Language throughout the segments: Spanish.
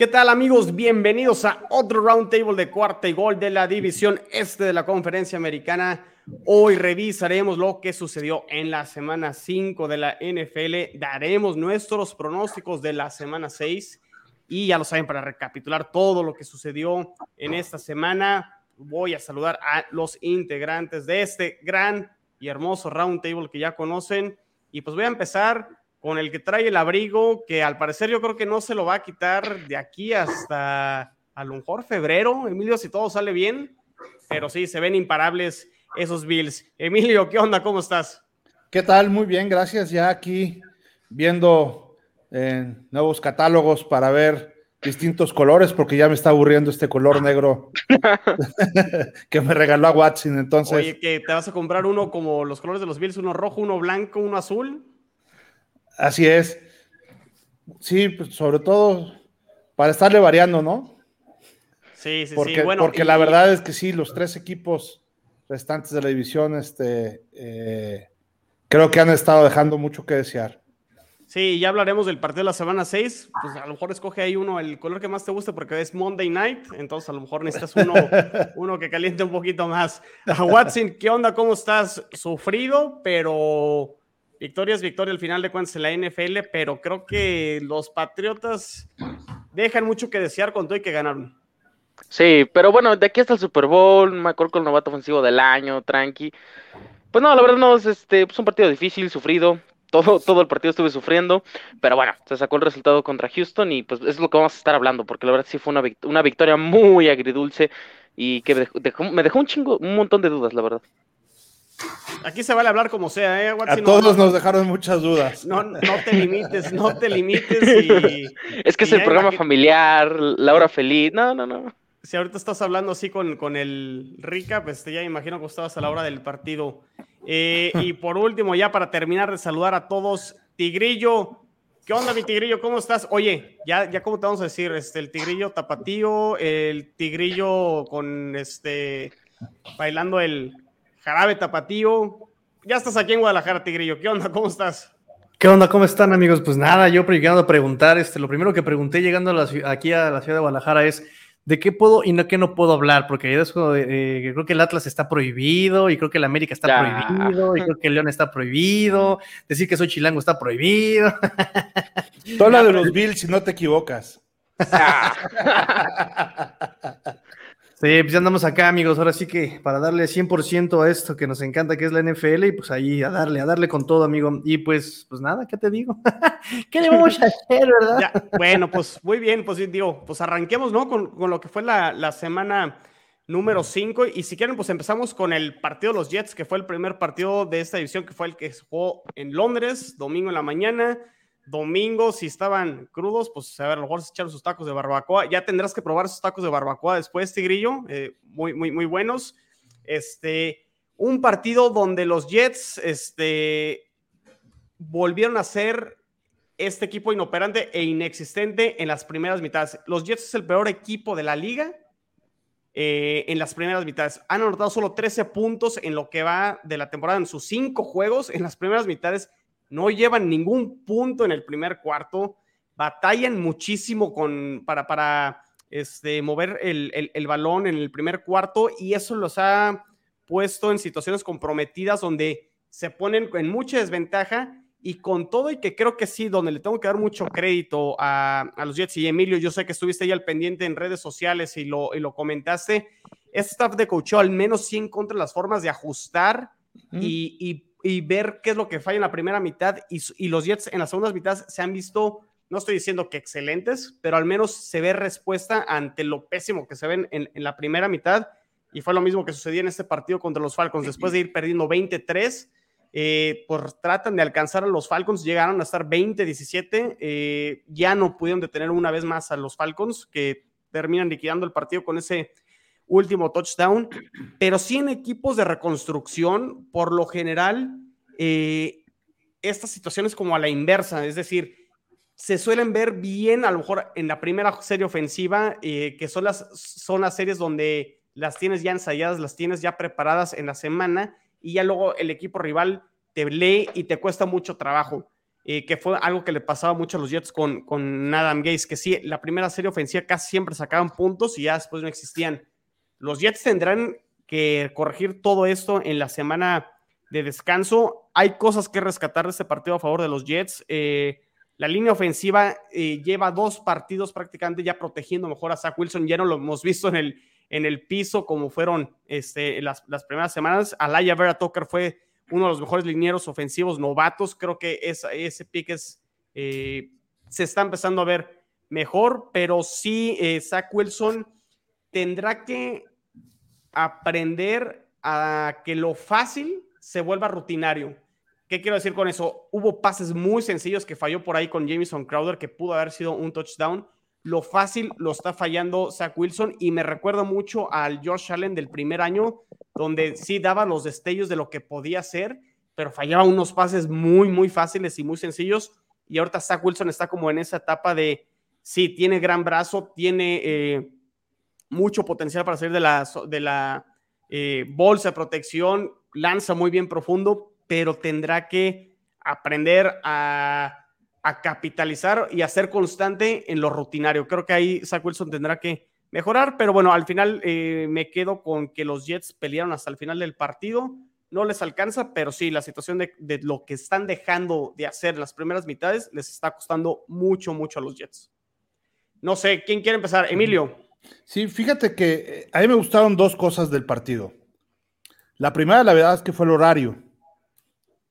¿Qué tal amigos? Bienvenidos a otro roundtable de cuarta y gol de la división este de la conferencia americana. Hoy revisaremos lo que sucedió en la semana 5 de la NFL, daremos nuestros pronósticos de la semana 6 y ya lo saben, para recapitular todo lo que sucedió en esta semana, voy a saludar a los integrantes de este gran y hermoso roundtable que ya conocen y pues voy a empezar con el que trae el abrigo, que al parecer yo creo que no se lo va a quitar de aquí hasta a lo mejor febrero, Emilio, si todo sale bien, pero sí, se ven imparables esos Bills. Emilio, ¿qué onda? ¿Cómo estás? ¿Qué tal? Muy bien, gracias. Ya aquí viendo eh, nuevos catálogos para ver distintos colores, porque ya me está aburriendo este color negro que me regaló a Watson. Entonces, Oye, que te vas a comprar uno como los colores de los Bills, uno rojo, uno blanco, uno azul. Así es. Sí, pues sobre todo para estarle variando, ¿no? Sí, sí, porque, sí. Bueno, porque la verdad es que sí, los tres equipos restantes de la división, este, eh, creo que han estado dejando mucho que desear. Sí, ya hablaremos del partido de la semana 6. Pues a lo mejor escoge ahí uno, el color que más te guste, porque es Monday Night. Entonces a lo mejor necesitas uno, uno que caliente un poquito más. Watson, ¿qué onda? ¿Cómo estás? Sufrido, pero victoria es victoria al final de cuentas en la NFL, pero creo que los Patriotas dejan mucho que desear con todo y que ganaron. Sí, pero bueno, de aquí hasta el Super Bowl, con el novato ofensivo del año, tranqui. Pues no, la verdad no, es, este, pues un partido difícil, sufrido. Todo, todo el partido estuve sufriendo, pero bueno, se sacó el resultado contra Houston y pues es lo que vamos a estar hablando, porque la verdad sí fue una, una victoria muy agridulce y que me dejó un chingo, un montón de dudas, la verdad. Aquí se vale hablar como sea, ¿eh? a todos nos dejaron muchas dudas. No, no te limites, no te limites. Y, es que es el programa familiar, la hora feliz. No, no, no. Si ahorita estás hablando así con, con el Rica, pues ya me imagino que estabas a la hora del partido. Eh, y por último, ya para terminar de saludar a todos, Tigrillo. ¿Qué onda, mi Tigrillo? ¿Cómo estás? Oye, ya, ya cómo te vamos a decir, este, el Tigrillo tapatío, el Tigrillo con este, bailando el, Jarabe Tapatío. Ya estás aquí en Guadalajara, Tigrillo. ¿Qué onda? ¿Cómo estás? ¿Qué onda? ¿Cómo están, amigos? Pues nada, yo llegando a preguntar, este, lo primero que pregunté llegando aquí a la ciudad de Guadalajara es de qué puedo y no qué no puedo hablar, porque eso, eh, creo que el Atlas está prohibido, y creo que el América está prohibido, y creo que el León está prohibido, decir que soy chilango está prohibido. Tú habla de los Bills si no te equivocas. Sí, pues ya andamos acá, amigos. Ahora sí que para darle 100% a esto que nos encanta, que es la NFL, y pues ahí a darle, a darle con todo, amigo. Y pues, pues nada, ¿qué te digo? ¿Qué le vamos a hacer, verdad? bueno, pues muy bien, pues digo, pues arranquemos, ¿no? Con, con lo que fue la, la semana número 5. Y si quieren, pues empezamos con el partido de los Jets, que fue el primer partido de esta división, que fue el que se jugó en Londres, domingo en la mañana domingo, si estaban crudos, pues a ver, a lo mejor se echaron sus tacos de barbacoa. Ya tendrás que probar esos tacos de barbacoa después, Tigrillo, eh, muy, muy, muy buenos. Este, un partido donde los Jets este, volvieron a ser este equipo inoperante e inexistente en las primeras mitades. Los Jets es el peor equipo de la liga eh, en las primeras mitades. Han anotado solo 13 puntos en lo que va de la temporada en sus cinco juegos. En las primeras mitades no llevan ningún punto en el primer cuarto, batallan muchísimo con, para, para este, mover el, el, balón en el primer cuarto y eso los ha puesto en situaciones comprometidas donde se ponen en mucha desventaja y con todo y que creo que sí, donde le tengo que dar mucho crédito a, a los Jets. Y Emilio, yo sé que estuviste ahí al pendiente en redes sociales y lo, y lo comentaste, este staff de coach al menos sí encuentra las formas de ajustar y, y y ver qué es lo que falla en la primera mitad y, los Jets en las segundas mitades se han visto, no estoy diciendo que excelentes, pero al menos se ve respuesta ante lo pésimo que se ven en, la primera mitad. Y fue lo mismo que sucedió en este partido contra los Falcons. Después de ir perdiendo 23, eh, pues tratan de alcanzar a los Falcons, llegaron a estar 20-17, eh, ya no pudieron detener una vez más a los Falcons, que terminan liquidando el partido con ese último touchdown, pero sí en equipos de reconstrucción, por lo general, eh, estas situaciones como a la inversa, es decir, se suelen ver bien a lo mejor en la primera serie ofensiva, eh, que son las, son las series donde las tienes ya ensayadas, las tienes ya preparadas en la semana y ya luego el equipo rival te lee y te cuesta mucho trabajo. eh, que fue algo que le pasaba mucho a los Jets con, con Adam Gaze, que sí, la primera serie ofensiva casi siempre sacaban puntos y ya después no existían. Los Jets tendrán que corregir todo esto en la semana de descanso. Hay cosas que rescatar de este partido a favor de los Jets. Eh, la línea ofensiva eh, lleva dos partidos prácticamente ya protegiendo mejor a Zach Wilson. Ya no lo hemos visto en el, en el piso como fueron este, las, las primeras semanas. Alaya Vera Tucker fue uno de los mejores linieros ofensivos novatos. Creo que ese pick es, eh, se está empezando a ver mejor, pero sí, eh, Zach Wilson tendrá que aprender a que lo fácil se vuelva rutinario. ¿Qué quiero decir con eso? Hubo pases muy sencillos que falló por ahí con Jameson Crowder, que pudo haber sido un touchdown. Lo fácil lo está fallando Zach Wilson y me recuerda mucho al Josh Allen del primer año, donde sí daba los destellos de lo que podía hacer, pero fallaba unos pases muy, muy fáciles y muy sencillos. Y ahorita Zach Wilson está como en esa etapa de, sí, tiene gran brazo, tiene eh, mucho potencial para salir de la, de la eh, bolsa de protección, lanza muy bien profundo, pero tendrá que aprender a, capitalizar y a ser constante en lo rutinario. Creo que ahí Zach Wilson tendrá que mejorar, pero bueno, al final eh, me quedo con que los Jets pelearon hasta el final del partido. No les alcanza, pero sí, la situación de, lo que están dejando de hacer en las primeras mitades les está costando mucho, mucho a los Jets. No sé, ¿quién quiere empezar? Emilio. Sí, fíjate que eh, a mí me gustaron dos cosas del partido. La primera, la verdad, es que fue el horario,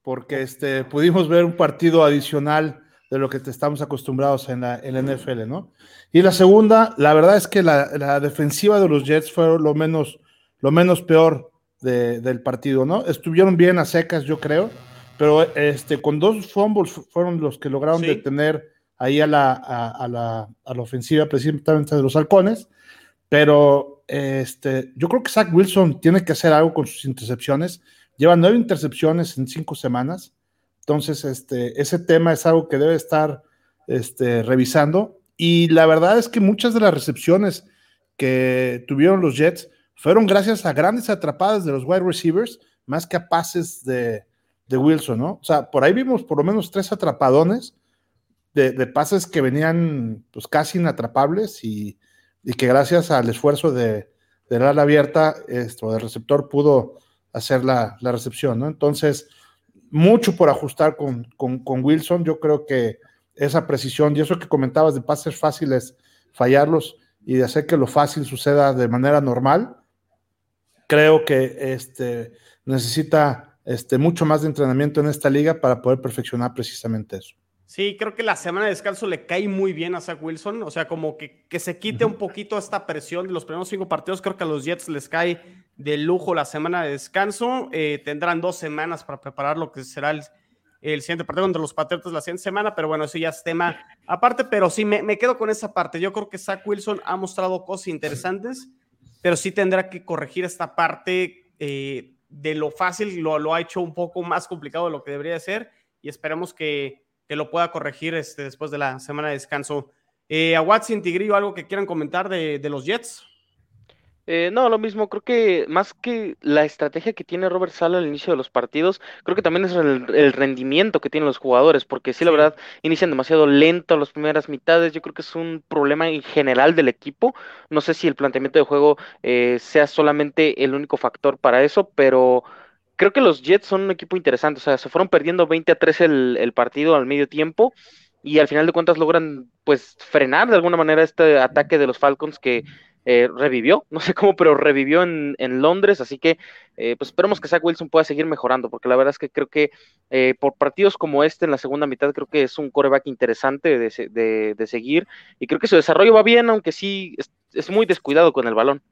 porque este, pudimos ver un partido adicional de lo que te estamos acostumbrados en la, NFL, ¿no? Y la segunda, la verdad es que la, defensiva de los Jets fue lo menos, lo menos peor del partido, ¿no? Estuvieron bien a secas, yo creo, pero este, con dos fumbles fueron los que lograron detener ahí a la, a, la, a la ofensiva precisamente de los halcones, pero este, yo creo que Zach Wilson tiene que hacer algo con sus intercepciones. Lleva nueve intercepciones en cinco semanas entonces, este, ese tema es algo que debe estar este, revisando. Y la verdad es que muchas de las recepciones que tuvieron los Jets fueron gracias a grandes atrapadas de los wide receivers, más que a pases de, Wilson, ¿no? O sea, por ahí vimos por lo menos tres atrapadones de, pases que venían pues casi inatrapables y, que gracias al esfuerzo de, de ala abierta, esto, del receptor pudo hacer la, la recepción, ¿no? Entonces, mucho por ajustar con, Wilson. Yo creo que esa precisión y eso que comentabas de pases fáciles, fallarlos y de hacer que lo fácil suceda de manera normal, creo que este, necesita este, mucho más de entrenamiento en esta liga para poder perfeccionar precisamente eso. Sí, creo que la semana de descanso le cae muy bien a Zach Wilson, o sea, como que, que se quite un poquito esta presión de los primeros cinco partidos, creo que a los Jets les cae de lujo la semana de descanso, eh, tendrán dos semanas para preparar lo que será el, siguiente partido contra los Patriotas la siguiente semana, pero bueno, eso ya es tema aparte, pero sí, me, me quedo con esa parte, yo creo que Zach Wilson ha mostrado cosas interesantes, pero sí tendrá que corregir esta parte eh, de lo fácil, lo, lo ha hecho un poco más complicado de lo que debería ser, y esperemos que que lo pueda corregir este, después de la semana de descanso. Eh, a Watson, Tigrillo, ¿algo que quieran comentar de, los Jets? Eh, no, lo mismo, creo que más que la estrategia que tiene Robert Sala al inicio de los partidos, creo que también es el, rendimiento que tienen los jugadores, porque sí, la verdad, inician demasiado lento las primeras mitades, yo creo que es un problema en general del equipo, no sé si el planteamiento de juego eh, sea solamente el único factor para eso, pero creo que los Jets son un equipo interesante. O sea, se fueron perdiendo 20 a 3 el, partido al medio tiempo y al final de cuentas logran pues frenar de alguna manera este ataque de los Falcons que eh, revivió, no sé cómo, pero revivió en, Londres, así que eh, pues esperemos que Zach Wilson pueda seguir mejorando, porque la verdad es que creo que eh, por partidos como este en la segunda mitad creo que es un coreback interesante de, seguir y creo que su desarrollo va bien, aunque sí es muy descuidado con el balón.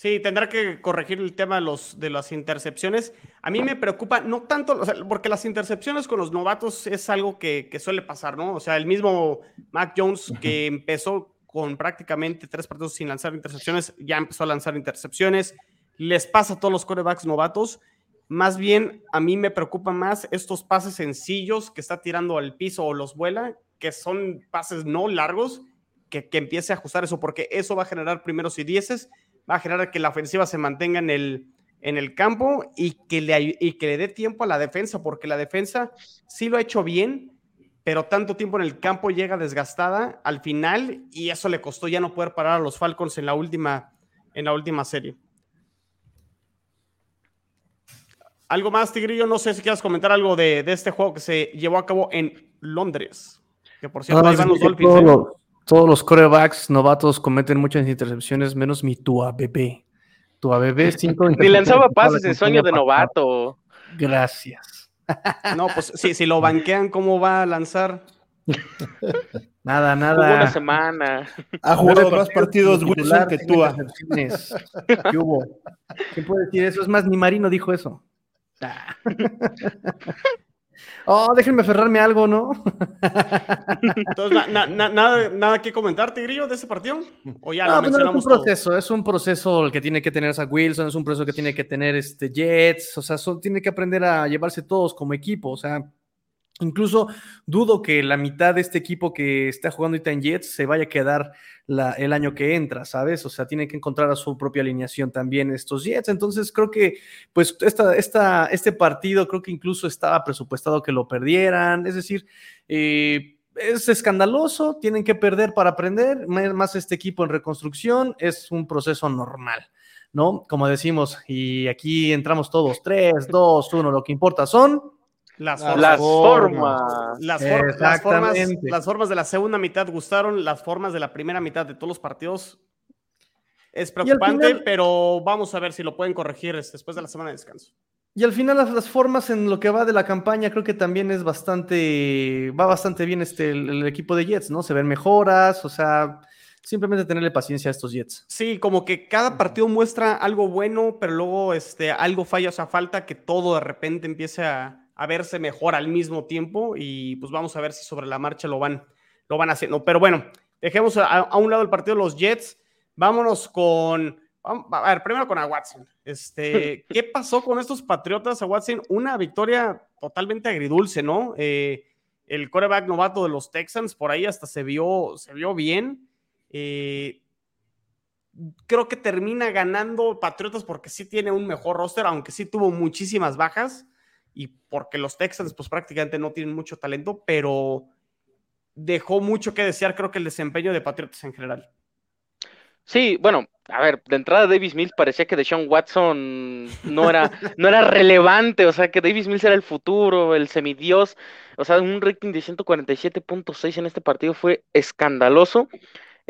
Sí, tendrá que corregir el tema de, los, de las intercepciones. A mí me preocupa, no tanto, porque las intercepciones con los novatos es algo que, suele pasar, ¿no? O sea, el mismo Mac Jones que empezó con prácticamente tres partidos sin lanzar intercepciones, ya empezó a lanzar intercepciones. Les pasa a todos los corebacks novatos. Más bien, a mí me preocupan más estos pases sencillos que está tirando al piso o los vuela, que son pases no largos, que, que empiece a ajustar eso, porque eso va a generar primeros y dieces va a generar que la ofensiva se mantenga en el, en el campo y que, le, y que le dé tiempo a la defensa, porque la defensa sí lo ha hecho bien, pero tanto tiempo en el campo llega desgastada al final y eso le costó ya no poder parar a los Falcons en la última, en la última serie. ¿Algo más, Tigrillo? No sé si quieras comentar algo de, este juego que se llevó a cabo en Londres. Que por cierto, ahí van los Dolphins. ¿eh? Todos los corebacks novatos cometen muchas intercepciones, menos mi Tua bebé. Tua bebé, cinco Ni lanzaba pases en sueño de novato. Gracias. No, pues sí, si lo banquean, ¿cómo va a lanzar? Nada, nada. Hubo una semana. Ha jugado más partidos Wilson que Tua. ¿Qué hubo? ¿Quién puede decir eso? Es más, ni Marino dijo eso. Oh, déjenme aferrarme algo, ¿no? Entonces, nada, nada que comentar, Tigrillo, de ese partido. ¿O ya lo mencionamos es un proceso, es un proceso el que tiene que tener a Wilson, es un proceso que tiene que tener este Jets, o sea, tiene que aprender a llevarse todos como equipo, o sea, Incluso dudo que la mitad de este equipo que está jugando ahorita en Jets se vaya a quedar el año que entra, ¿sabes? O sea, tiene que encontrar a su propia alineación también estos Jets. Entonces, creo que, pues, esta, este partido creo que incluso estaba presupuestado que lo perdieran. Es decir, eh, es escandaloso, tienen que perder para aprender, más este equipo en reconstrucción, es un proceso normal. ¿No? Como decimos, y aquí entramos todos, 3, 2, 1, lo que importa son las formas. Las, formas. de la segunda mitad gustaron, las formas de la primera mitad de todos los partidos es preocupante, pero vamos a ver si lo pueden corregir después de la semana de descanso. Y al final las, formas en lo que va de la campaña creo que también es bastante, va bastante bien este, el, equipo de Jets, ¿no? Se ven mejoras, o sea, simplemente tenerle paciencia a estos Jets. Sí, como que cada partido muestra algo bueno, pero luego este, algo falla, o sea, falta que todo de repente empiece a, a verse mejor al mismo tiempo y pues vamos a ver si sobre la marcha lo van, lo van haciendo. Pero bueno, dejemos a, un lado el partido de los Jets, vámonos con, a ver, primero con a Watson. Este, ¿Qué pasó con estos Patriotas a Watson? Una victoria totalmente agridulce, ¿no? Eh, el coreback novato de los Texans, por ahí hasta se vio, se vio bien. Eh, creo que termina ganando Patriotas porque sí tiene un mejor roster, aunque sí tuvo muchísimas bajas y porque los Texans pues prácticamente no tienen mucho talento, pero dejó mucho que desear creo que el desempeño de Patriotas en general. Sí, bueno, a ver, de entrada Davis Mills parecía que Deshaun Watson no era, no era relevante, o sea, que Davis Mills era el futuro, el semidios, o sea, un rating de 147.6 en este partido fue escandaloso.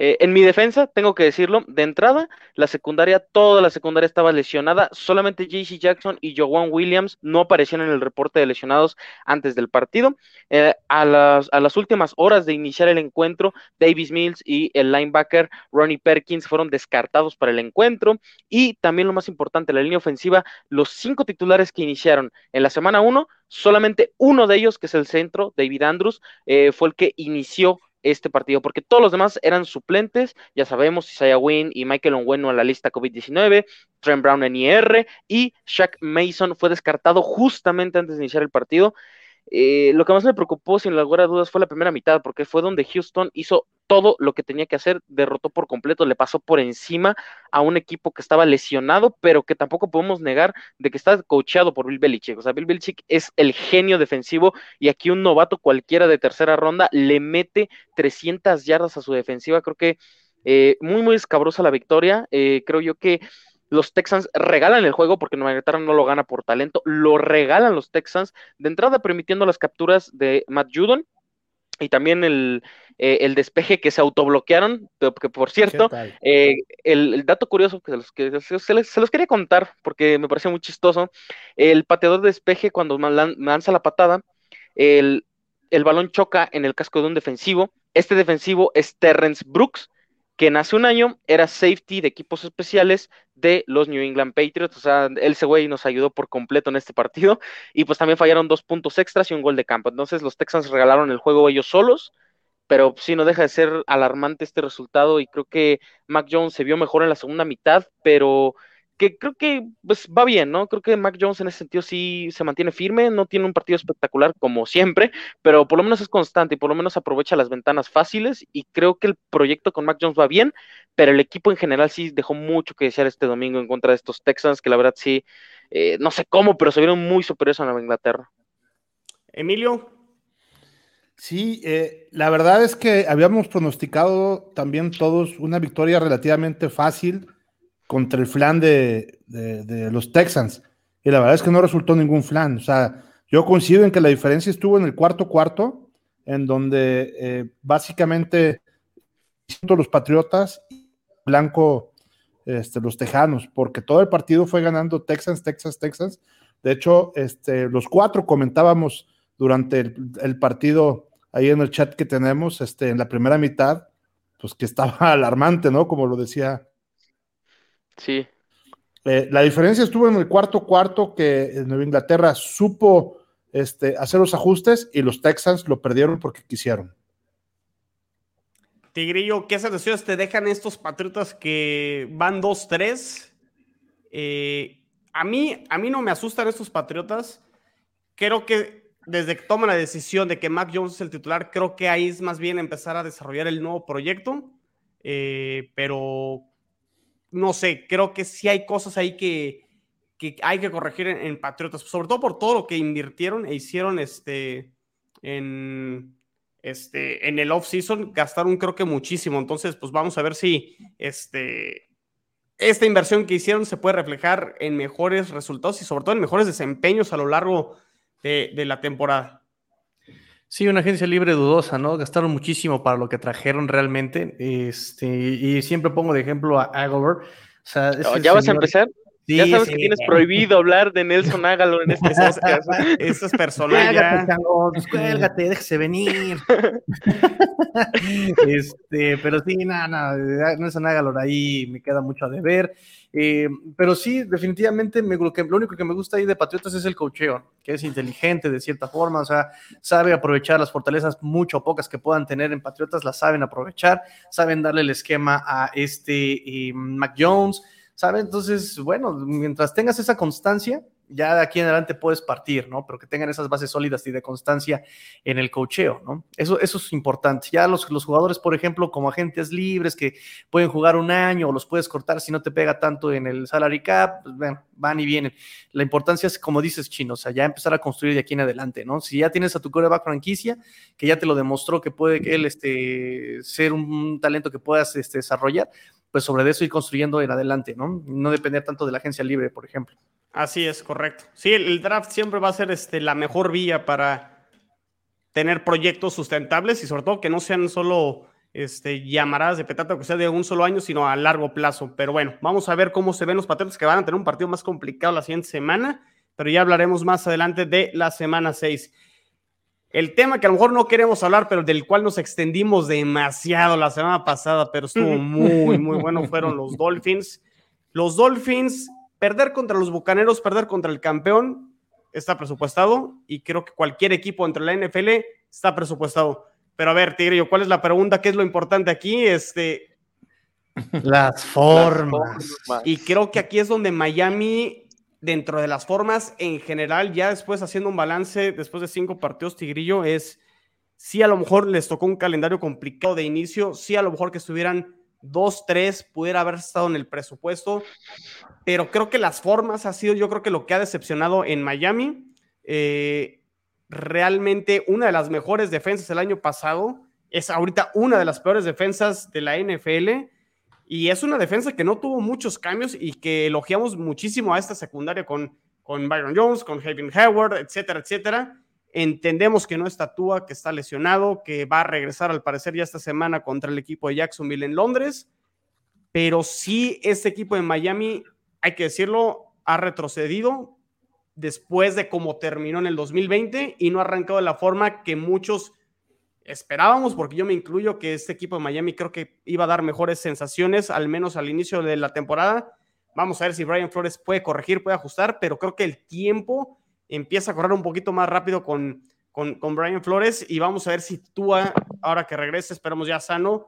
Eh, en mi defensa, tengo que decirlo, de entrada, la secundaria, toda la secundaria estaba lesionada, solamente JC Jackson y Joan Williams no aparecieron en el reporte de lesionados antes del partido. Eh, a, las, últimas horas de iniciar el encuentro, Davis Mills y el linebacker Ronnie Perkins fueron descartados para el encuentro. Y también lo más importante, la línea ofensiva, los cinco titulares que iniciaron en la semana 1, solamente uno de ellos, que es el centro, David Andrews, eh, fue el que inició este partido, porque todos los demás eran suplentes, ya sabemos, Isaiah Wynn y Michael Onwenu a la lista COVID-19, Trent Brown en IR y Shaq Mason fue descartado justamente antes de iniciar el partido. Eh, lo que más me preocupó, sin lugar a dudas, fue la primera mitad, porque fue donde Houston hizo todo lo que tenía que hacer, derrotó por completo, le pasó por encima a un equipo que estaba lesionado, pero que tampoco podemos negar de que está coacheado por Bill Belichick. O sea, Bill Belichick es el genio defensivo y aquí un novato cualquiera de tercera ronda le mete 300 yardas a su defensiva. Creo que eh, muy, muy escabrosa la victoria. Eh, creo yo que los Texans regalan el juego porque Nueva Inglaterra no lo gana por talento, lo regalan los Texans, de entrada permitiendo las capturas de Matt Judon y también el, eh, despeje que se autobloquearon, que por cierto, eh, el, dato curioso que, se los, quería contar porque me pareció muy chistoso, el pateador de despeje cuando lanza la patada, el, el balón choca en el casco de un defensivo, este defensivo es Terrence Brooks, que hace un año era safety de equipos especiales de los New England Patriots, o sea, ese güey nos ayudó por completo en este partido, y pues también fallaron dos puntos extras y un gol de campo, entonces los Texans regalaron el juego ellos solos, pero sí no deja de ser alarmante este resultado, y creo que Mac Jones se vio mejor en la segunda mitad, pero que creo que pues, va bien, ¿no? Creo que Mac Jones en ese sentido sí se mantiene firme, no tiene un partido espectacular como siempre, pero por lo menos es constante y por lo menos aprovecha las ventanas fáciles y creo que el proyecto con Mac Jones va bien, pero el equipo en general sí dejó mucho que desear este domingo en contra de estos Texans, que la verdad sí, eh, no sé cómo, pero se vieron muy superiores a Nueva Inglaterra. Emilio. Sí, eh, la verdad es que habíamos pronosticado también todos una victoria relativamente fácil contra el flan de, los Texans. Y la verdad es que no resultó ningún flan. O sea, yo coincido en que la diferencia estuvo en el cuarto cuarto, en donde eh, básicamente los Patriotas y blanco este, los Tejanos, porque todo el partido fue ganando Texans, Texas, Texas. De hecho, este, los cuatro comentábamos durante el partido ahí en el chat que tenemos, este, en la primera mitad, pues que estaba alarmante, ¿no? Como lo decía. Sí. Eh, la diferencia estuvo en el cuarto cuarto que Nueva Inglaterra supo este, hacer los ajustes y los Texans lo perdieron porque quisieron. Tigrillo, ¿qué sensaciones te dejan estos Patriotas que van 2-3? Eh, a, mí, a mí no me asustan estos Patriotas. Creo que desde que toma la decisión de que Mac Jones es el titular, creo que ahí es más bien empezar a desarrollar el nuevo proyecto. Eh, pero no sé, creo que sí hay cosas ahí que, hay que corregir en, Patriotas, sobre todo por todo lo que invirtieron e hicieron este, en, este, en el off-season, gastaron creo que muchísimo. Entonces, pues vamos a ver si este, esta inversión que hicieron se puede reflejar en mejores resultados y sobre todo en mejores desempeños a lo largo de, la temporada. Sí, una agencia libre dudosa, ¿no? Gastaron muchísimo para lo que trajeron realmente. Este, y siempre pongo de ejemplo a Aguilar. O sea, ¿Ya vas a empezar? Ya sabes que tienes prohibido hablar de Nelson Aguilar en este podcast. Eso es personal. ya. Cuélgate, déjese venir. este, pero sí, nada, nada, Nelson Aguilar ahí me queda mucho a deber. Eh, pero sí, definitivamente me, lo, que, lo único que me gusta ahí de Patriotas es el cocheo, que es inteligente de cierta forma, o sea, sabe aprovechar las fortalezas mucho o pocas que puedan tener en Patriotas, las saben aprovechar, saben darle el esquema a este eh, Mac Jones, saben, entonces, bueno, mientras tengas esa constancia, ya de aquí en adelante puedes partir, ¿no? Pero que tengan esas bases sólidas y de constancia en el cocheo, ¿no? Eso, eso es importante. Ya los, los jugadores, por ejemplo, como agentes libres que pueden jugar un año o los puedes cortar si no te pega tanto en el salary cap, pues, van y vienen. La importancia es, como dices, Chino, o sea, ya empezar a construir de aquí en adelante, ¿no? Si ya tienes a tu coreback franquicia, que ya te lo demostró que puede él este, ser un talento que puedas este, desarrollar, pues sobre eso ir construyendo en adelante, ¿no? No depender tanto de la agencia libre, por ejemplo. Así es, correcto. Sí, el, draft siempre va a ser este, la mejor vía para tener proyectos sustentables y sobre todo que no sean solo este, llamaradas de petata que sea de un solo año, sino a largo plazo. Pero bueno, vamos a ver cómo se ven los Patriotas que van a tener un partido más complicado la siguiente semana, pero ya hablaremos más adelante de la semana 6. El tema que a lo mejor no queremos hablar, pero del cual nos extendimos demasiado la semana pasada, pero estuvo muy, muy bueno, fueron los Dolphins. Los Dolphins perder contra los Bucaneros, perder contra el campeón, está presupuestado y creo que cualquier equipo entre la NFL está presupuestado. Pero a ver, Tigrillo, ¿cuál es la pregunta? ¿Qué es lo importante aquí? Este, las formas. Y creo que aquí es donde Miami, dentro de las formas en general, ya después haciendo un balance, después de cinco partidos, Tigrillo, es sí a lo mejor les tocó un calendario complicado de inicio, sí a lo mejor que estuvieran dos, tres, pudiera haber estado en el presupuesto, pero creo que las formas ha sido, yo creo que lo que ha decepcionado en Miami. Eh, realmente una de las mejores defensas del año pasado es ahorita una de las peores defensas de la NFL y es una defensa que no tuvo muchos cambios y que elogiamos muchísimo a esta secundaria con, con Byron Jones, con Hayden Howard, etcétera, etcétera. Entendemos que no está Tua, que está lesionado, que va a regresar al parecer ya esta semana contra el equipo de Jacksonville en Londres, pero sí este equipo de Miami, hay que decirlo, ha retrocedido después de cómo terminó en el 2020 y no ha arrancado de la forma que muchos esperábamos, porque yo me incluyo que este equipo de Miami creo que iba a dar mejores sensaciones, al menos al inicio de la temporada. Vamos a ver si Brian Flores puede corregir, puede ajustar, pero creo que el tiempo empieza a correr un poquito más rápido con, con, Brian Flores y vamos a ver si tú, ahora que regrese, esperamos ya sano,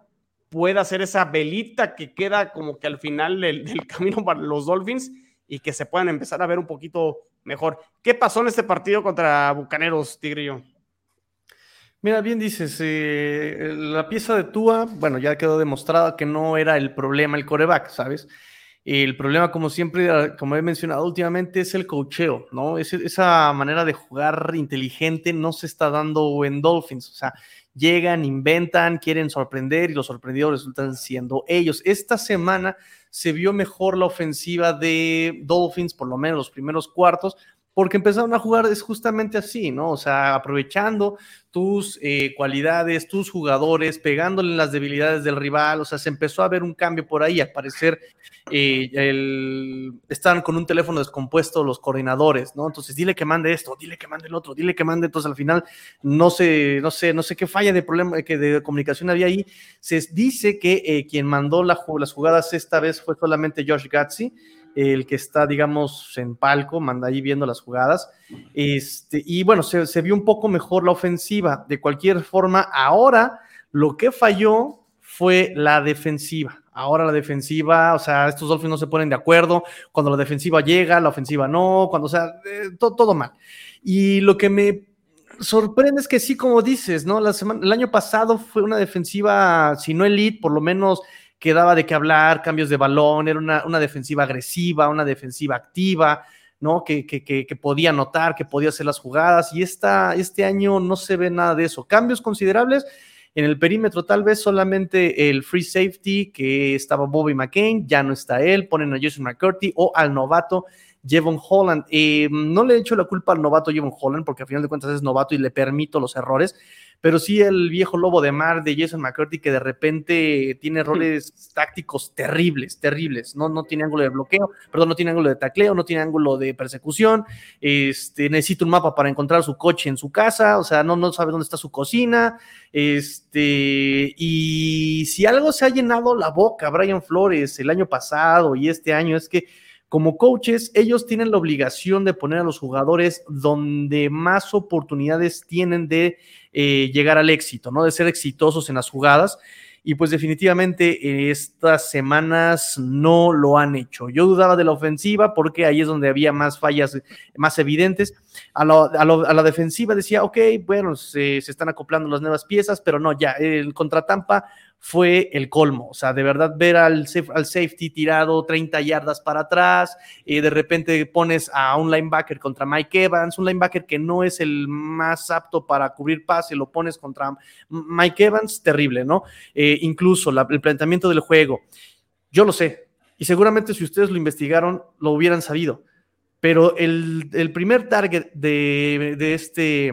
pueda hacer esa velita que queda como que al final del, camino para los Dolphins y que se puedan empezar a ver un poquito mejor. ¿Qué pasó en este partido contra Bucaneros, Tigrillo? Mira, bien dices, eh, la pieza de Tua, bueno, ya quedó demostrado que no era el problema el coreback, ¿sabes? El problema, como siempre, como he mencionado últimamente, es el cocheo, ¿no? esa manera de jugar inteligente no se está dando en Dolphins. O sea, llegan, inventan, quieren sorprender y los sorprendidos resultan siendo ellos. Esta semana se vio mejor la ofensiva de Dolphins, por lo menos los primeros cuartos, porque empezaron a jugar es justamente así, ¿no? O sea, aprovechando tus eh, cualidades, tus jugadores, pegándole en las debilidades del rival, o sea, se empezó a ver un cambio por ahí, al parecer eh, el, están con un teléfono descompuesto los coordinadores, ¿no? Entonces, dile que mande esto, dile que mande el otro, dile que mande, entonces al final no sé, no sé, no sé qué falla de problema que de comunicación había ahí. Se dice que eh, quien mandó las jugadas esta vez fue solamente Josh Gatzi, el que está, digamos, en palco, manda ahí viendo las jugadas. Este, y bueno, se, vio un poco mejor la ofensiva. De cualquier forma, ahora lo que falló fue la defensiva. Ahora la defensiva, o sea, estos Dolphins no se ponen de acuerdo. Cuando la defensiva llega, la ofensiva no. Cuando, o sea, eh, todo mal. Y lo que me sorprende es que sí, como dices, ¿no? La semana, el año pasado fue una defensiva, si no elite, por lo menos que daba de qué hablar, cambios de balón, era una, defensiva agresiva, una defensiva activa, ¿no? Que, que, podía anotar, que podía hacer las jugadas, y esta, este año no se ve nada de eso. Cambios considerables. En el perímetro, tal vez solamente el free safety que estaba Bobby McCain, ya no está él, ponen a Jason McCurdy o al novato Jevon Holland. Eh, no le he hecho la culpa al novato Jevon Holland, porque al final de cuentas es novato y le permito los errores, pero sí el viejo lobo de mar de Jason McCarthy que de repente tiene errores tácticos terribles, terribles. No, no tiene ángulo de bloqueo, perdón, no tiene ángulo de tacleo, no tiene ángulo de persecución. Este, necesita un mapa para encontrar su coche en su casa, o sea, no, no sabe dónde está su cocina. Este, y si algo se ha llenado la boca, Brian Flores, el año pasado y este año, es que como coaches, ellos tienen la obligación de poner a los jugadores donde más oportunidades tienen de eh, llegar al éxito, ¿no? De ser exitosos en las jugadas. Y pues definitivamente estas semanas no lo han hecho. Yo dudaba de la ofensiva porque ahí es donde había más fallas más evidentes. A, la defensiva decía, ok, bueno, se, están acoplando las nuevas piezas, pero no, ya, el contra Tampa fue el colmo. O sea, de verdad ver al, al safety tirado 30 yardas para atrás, y eh, de repente pones a un linebacker contra Mike Evans, un linebacker que no es el más apto para cubrir pase, lo pones contra Mike Evans, terrible, ¿no? Eh, incluso el planteamiento del juego. Yo lo sé, y seguramente si ustedes lo investigaron, lo hubieran sabido. Pero el, primer target de, de este...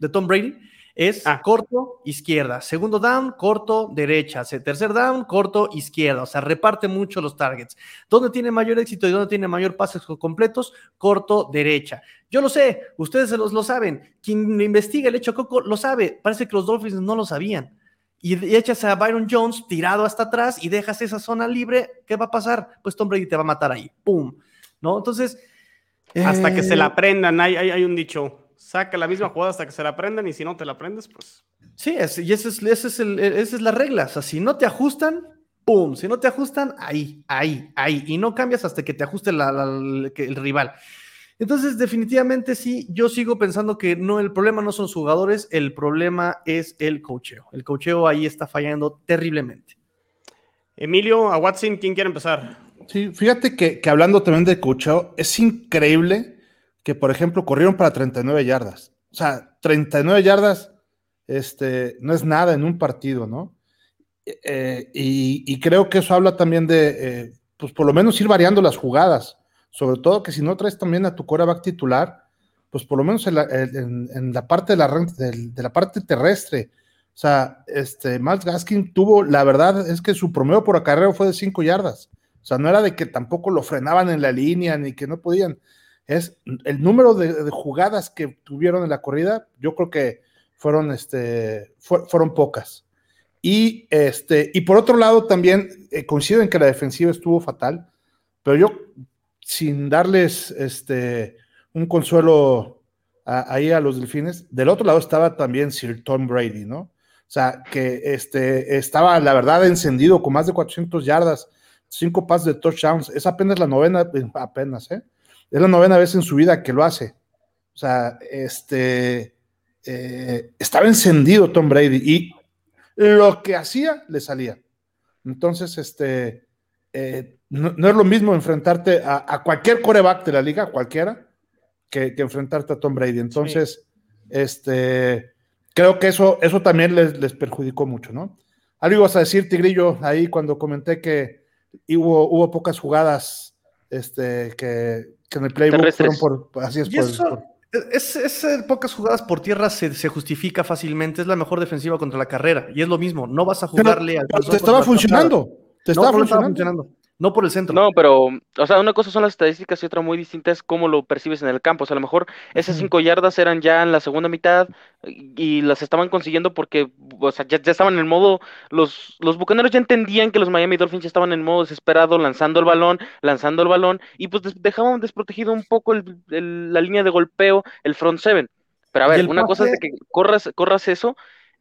de Tom Brady es ah. corto, izquierda. Segundo down, corto, derecha. Tercer down, corto, izquierda. O sea, reparte mucho los targets. ¿Dónde tiene mayor éxito y dónde tiene mayor pases completos? Corto, derecha. Yo lo sé, ustedes se los lo saben. Quien investiga el hecho Coco lo sabe. Parece que los Dolphins no lo sabían. Y echas a Byron Jones tirado hasta atrás y dejas esa zona libre, ¿qué va a pasar? Pues Tom Brady te va a matar ahí. ¡Pum! ¿No? Entonces. Hasta que se la eh, aprendan, hay, hay un dicho saca la misma jugada hasta que se la aprendan y si no te la aprendes, pues. Sí, y esa es, es, esa es la regla. O sea, si no te ajustan, ¡pum! Si no te ajustan, ahí, ahí, ahí. Y no cambias hasta que te ajuste el rival. Entonces, definitivamente sí, yo sigo pensando que no, el problema no son los jugadores, el problema es el cocheo. El cocheo ahí está fallando terriblemente. Emilio, a Watson, ¿quién quiere empezar? Sí, fíjate que, que hablando también de cocheo, es increíble que, por ejemplo, corrieron para 39 yardas. O sea, 39 yardas este, no es nada en un partido, ¿no? Eh, y, creo que eso habla también de, eh, pues por lo menos ir variando las jugadas. Sobre todo que si no traes también a tu coreback titular, pues por lo menos en la, parte de la, de, la parte terrestre. O sea, este, Miles Gaskin tuvo, la verdad es que su promedio por acarreo fue de 5 yardas. O sea, no era de que tampoco lo frenaban en la línea ni que no podían es el número de, jugadas que tuvieron en la corrida, yo creo que fueron, este, fueron pocas. Y, este, y por otro lado, también eh, coincido en que la defensiva estuvo fatal, pero yo, sin darles este, un consuelo ahí a los delfines, del otro lado estaba también Sir Tom Brady, ¿no? O sea, que este, estaba, la verdad, encendido con más de 400 yardas cinco pases de touchdowns. Es apenas la novena, apenas, ¿eh? Es la novena vez en su vida que lo hace. O sea, este eh, estaba encendido Tom Brady y lo que hacía le salía. Entonces, este eh, no, es lo mismo enfrentarte a, cualquier coreback de la liga, cualquiera, que, enfrentarte a Tom Brady. Entonces, este creo que eso, eso también les, les perjudicó mucho, ¿no? Algo ibas a decir, Tigrillo, ahí cuando comenté que hubo, hubo pocas jugadas este, que, en el playbook fueron por, así es, por, Es, pocas jugadas por tierra se, se, justifica fácilmente, es la mejor defensiva contra la carrera, y es lo mismo, no vas a jugarle al... te estaba funcionando, te estaba funcionando no por el centro. No, pero, o sea, una cosa son las estadísticas y otra muy distinta es cómo lo percibes en el campo. O sea, a lo mejor esas cinco yardas eran ya en la segunda mitad y las estaban consiguiendo porque, o sea, ya, estaban en el modo, los, los bucaneros ya entendían que los Miami Dolphins ya estaban en modo desesperado, lanzando el balón, lanzando el balón, y pues dejaban desprotegido un poco la línea de golpeo, el front seven. Pero a ver, una cosa es de que corras, corras eso,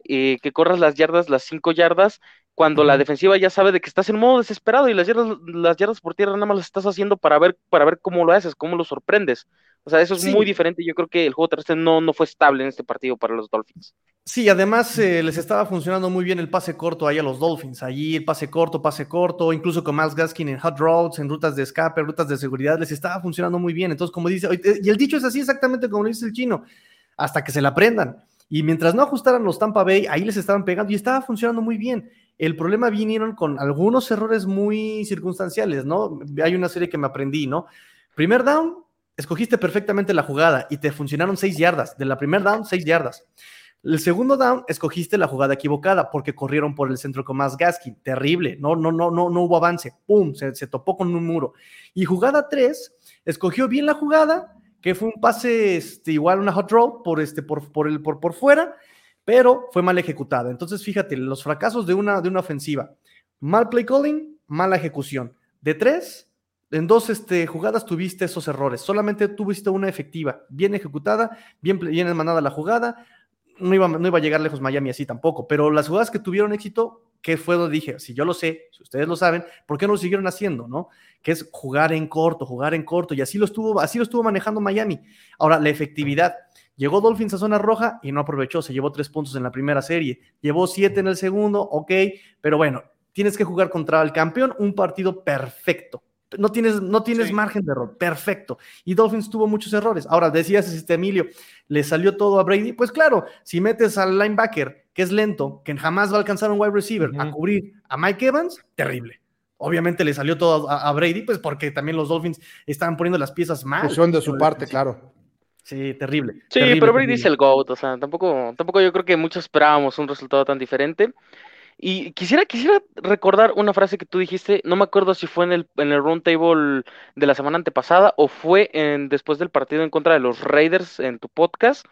eh, que corras las yardas, las cinco yardas, cuando la defensiva ya sabe de que estás en modo desesperado y las yardas, las yardas por tierra nada más las estás haciendo para ver, para ver cómo lo haces, cómo lo sorprendes. O sea, eso es muy diferente. Yo creo que el juego terrestre no, no fue estable en este partido para los Dolphins. Sí, además eh, les estaba funcionando muy bien el pase corto ahí a los Dolphins. Allí el pase corto, pase corto, incluso con Miles Gaskin en hot roads, en rutas de escape, rutas de seguridad, les estaba funcionando muy bien. Entonces, como dice, y el dicho es así exactamente como dice el chino, hasta que se la aprendan. Y mientras no ajustaran los Tampa Bay, ahí les estaban pegando y estaba funcionando muy bien. El problema vinieron con algunos errores muy circunstanciales, ¿no? Hay una serie que me aprendí, ¿no? Primer down, escogiste perfectamente la jugada y te funcionaron seis yardas. De la primer down, seis yardas. El segundo down, escogiste la jugada equivocada porque corrieron por el centro con más Gaskin. Terrible. No, no, no, no, no hubo avance. ¡Pum! Se, topó con un muro. Y jugada tres, escogió bien la jugada, que fue un pase este, igual una hot row por, este, por, por, el, por, por fuera pero fue mal ejecutada. Entonces, fíjate, los fracasos de una, de una ofensiva, mal play calling, mala ejecución. De tres, en dos este, jugadas tuviste esos errores, solamente tuviste una efectiva, bien ejecutada, bien, bien mandada la jugada, no iba, no iba a llegar lejos Miami así tampoco, pero las jugadas que tuvieron éxito, ¿qué fue donde dije? Si yo lo sé, si ustedes lo saben, ¿por qué no lo siguieron haciendo, no? Que es jugar en corto, jugar en corto, y así lo estuvo, así lo estuvo manejando Miami. Ahora, la efectividad, Llegó Dolphins a zona roja y no aprovechó, se llevó tres puntos en la primera serie, llevó siete en el segundo, ok, pero bueno, tienes que jugar contra el campeón un partido perfecto. No tienes, no tienes margen de error, perfecto. Y Dolphins tuvo muchos errores. Ahora, decías, este Emilio, le salió todo a Brady. Pues claro, si metes al linebacker, que es lento, que jamás va a alcanzar un wide receiver, a cubrir a Mike Evans, terrible. Obviamente le salió todo a, Brady, pues porque también los Dolphins estaban poniendo las piezas mal. Son de su parte, claro. Sí, terrible. Sí, pero Brady es el GOAT, o sea, tampoco, tampoco yo creo que muchos esperábamos un resultado tan diferente. Y quisiera, quisiera recordar una frase que tú dijiste, no me acuerdo si fue en el, en el round table de la semana antepasada o fue en, después del partido en contra de los Raiders en tu podcast,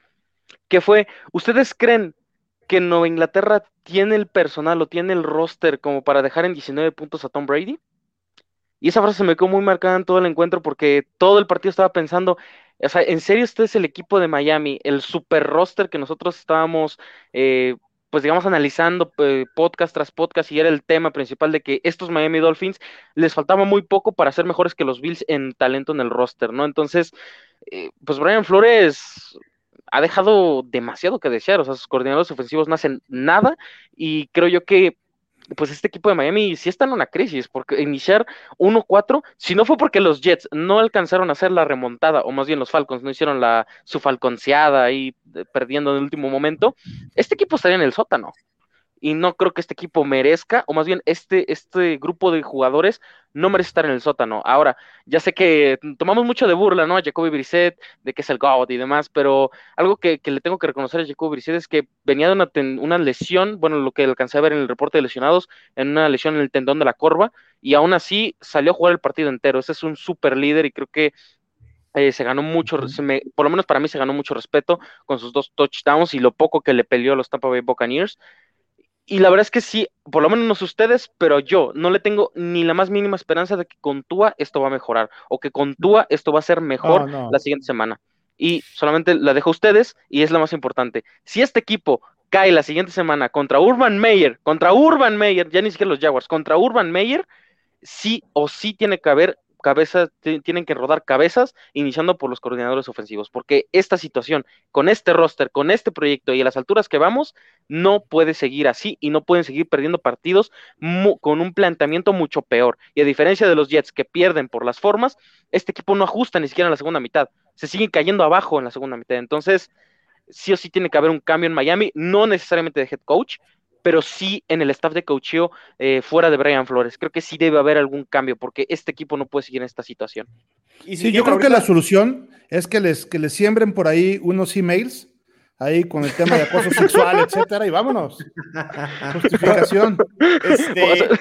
que fue, ¿ustedes creen que Nueva Inglaterra tiene el personal o tiene el roster como para dejar en 19 puntos a Tom Brady? Y esa frase se me quedó muy marcada en todo el encuentro porque todo el partido estaba pensando, o sea, en serio, este es el equipo de Miami, el super roster que nosotros estábamos, eh, pues digamos, analizando eh, podcast tras podcast y era el tema principal de que estos Miami Dolphins les faltaba muy poco para ser mejores que los Bills en talento en el roster, ¿no? Entonces, eh, pues Brian Flores ha dejado demasiado que desear, o sea, sus coordinadores ofensivos no hacen nada y creo yo que pues este equipo de Miami sí está en una crisis, porque iniciar 1-4, si no fue porque los Jets no alcanzaron a hacer la remontada, o más bien los Falcons no hicieron la, su falconceada ahí eh, perdiendo en el último momento, este equipo estaría en el sótano y no creo que este equipo merezca, o más bien este, este grupo de jugadores no merece estar en el sótano. Ahora, ya sé que tomamos mucho de burla, ¿no? A Jacoby Brissett, de que es el God y demás, pero algo que, le tengo que reconocer a Jacoby Brissett es que venía de una, una, lesión, bueno, lo que alcancé a ver en el reporte de lesionados, en una lesión en el tendón de la corva, y aún así salió a jugar el partido entero. Ese es un super líder y creo que eh, se ganó mucho, por lo menos para mí se ganó mucho respeto con sus dos touchdowns y lo poco que le peleó a los Tampa Bay Buccaneers. Y la verdad es que sí, por lo menos ustedes, pero yo no le tengo ni la más mínima esperanza de que con Tua esto va a mejorar o que con Tua esto va a ser mejor la siguiente semana. Y solamente la dejo a ustedes y es la más importante. Si este equipo cae la siguiente semana contra Urban Meyer, contra Urban Meyer, ya ni siquiera los Jaguars, contra Urban Meyer, sí o sí tiene que haber cabezas, tienen que rodar cabezas, iniciando por los coordinadores ofensivos, porque esta situación, con este roster, con este proyecto y a las alturas que vamos, no puede seguir así y no pueden seguir perdiendo partidos con un planteamiento mucho peor. Y a diferencia de los Jets que pierden por las formas, este equipo no ajusta ni siquiera en la segunda mitad, se siguen cayendo abajo en la segunda mitad. Entonces, sí o sí tiene que haber un cambio en Miami, no necesariamente de head coach, pero sí en el staff de coacheo eh, fuera de Brian Flores. Creo que sí debe haber algún cambio porque este equipo no puede seguir en esta situación. Y sí, yo creo que la solución es que les, que les siembren por ahí unos emails ahí con el tema de acoso sexual, etcétera, y vámonos. Justificación. Este,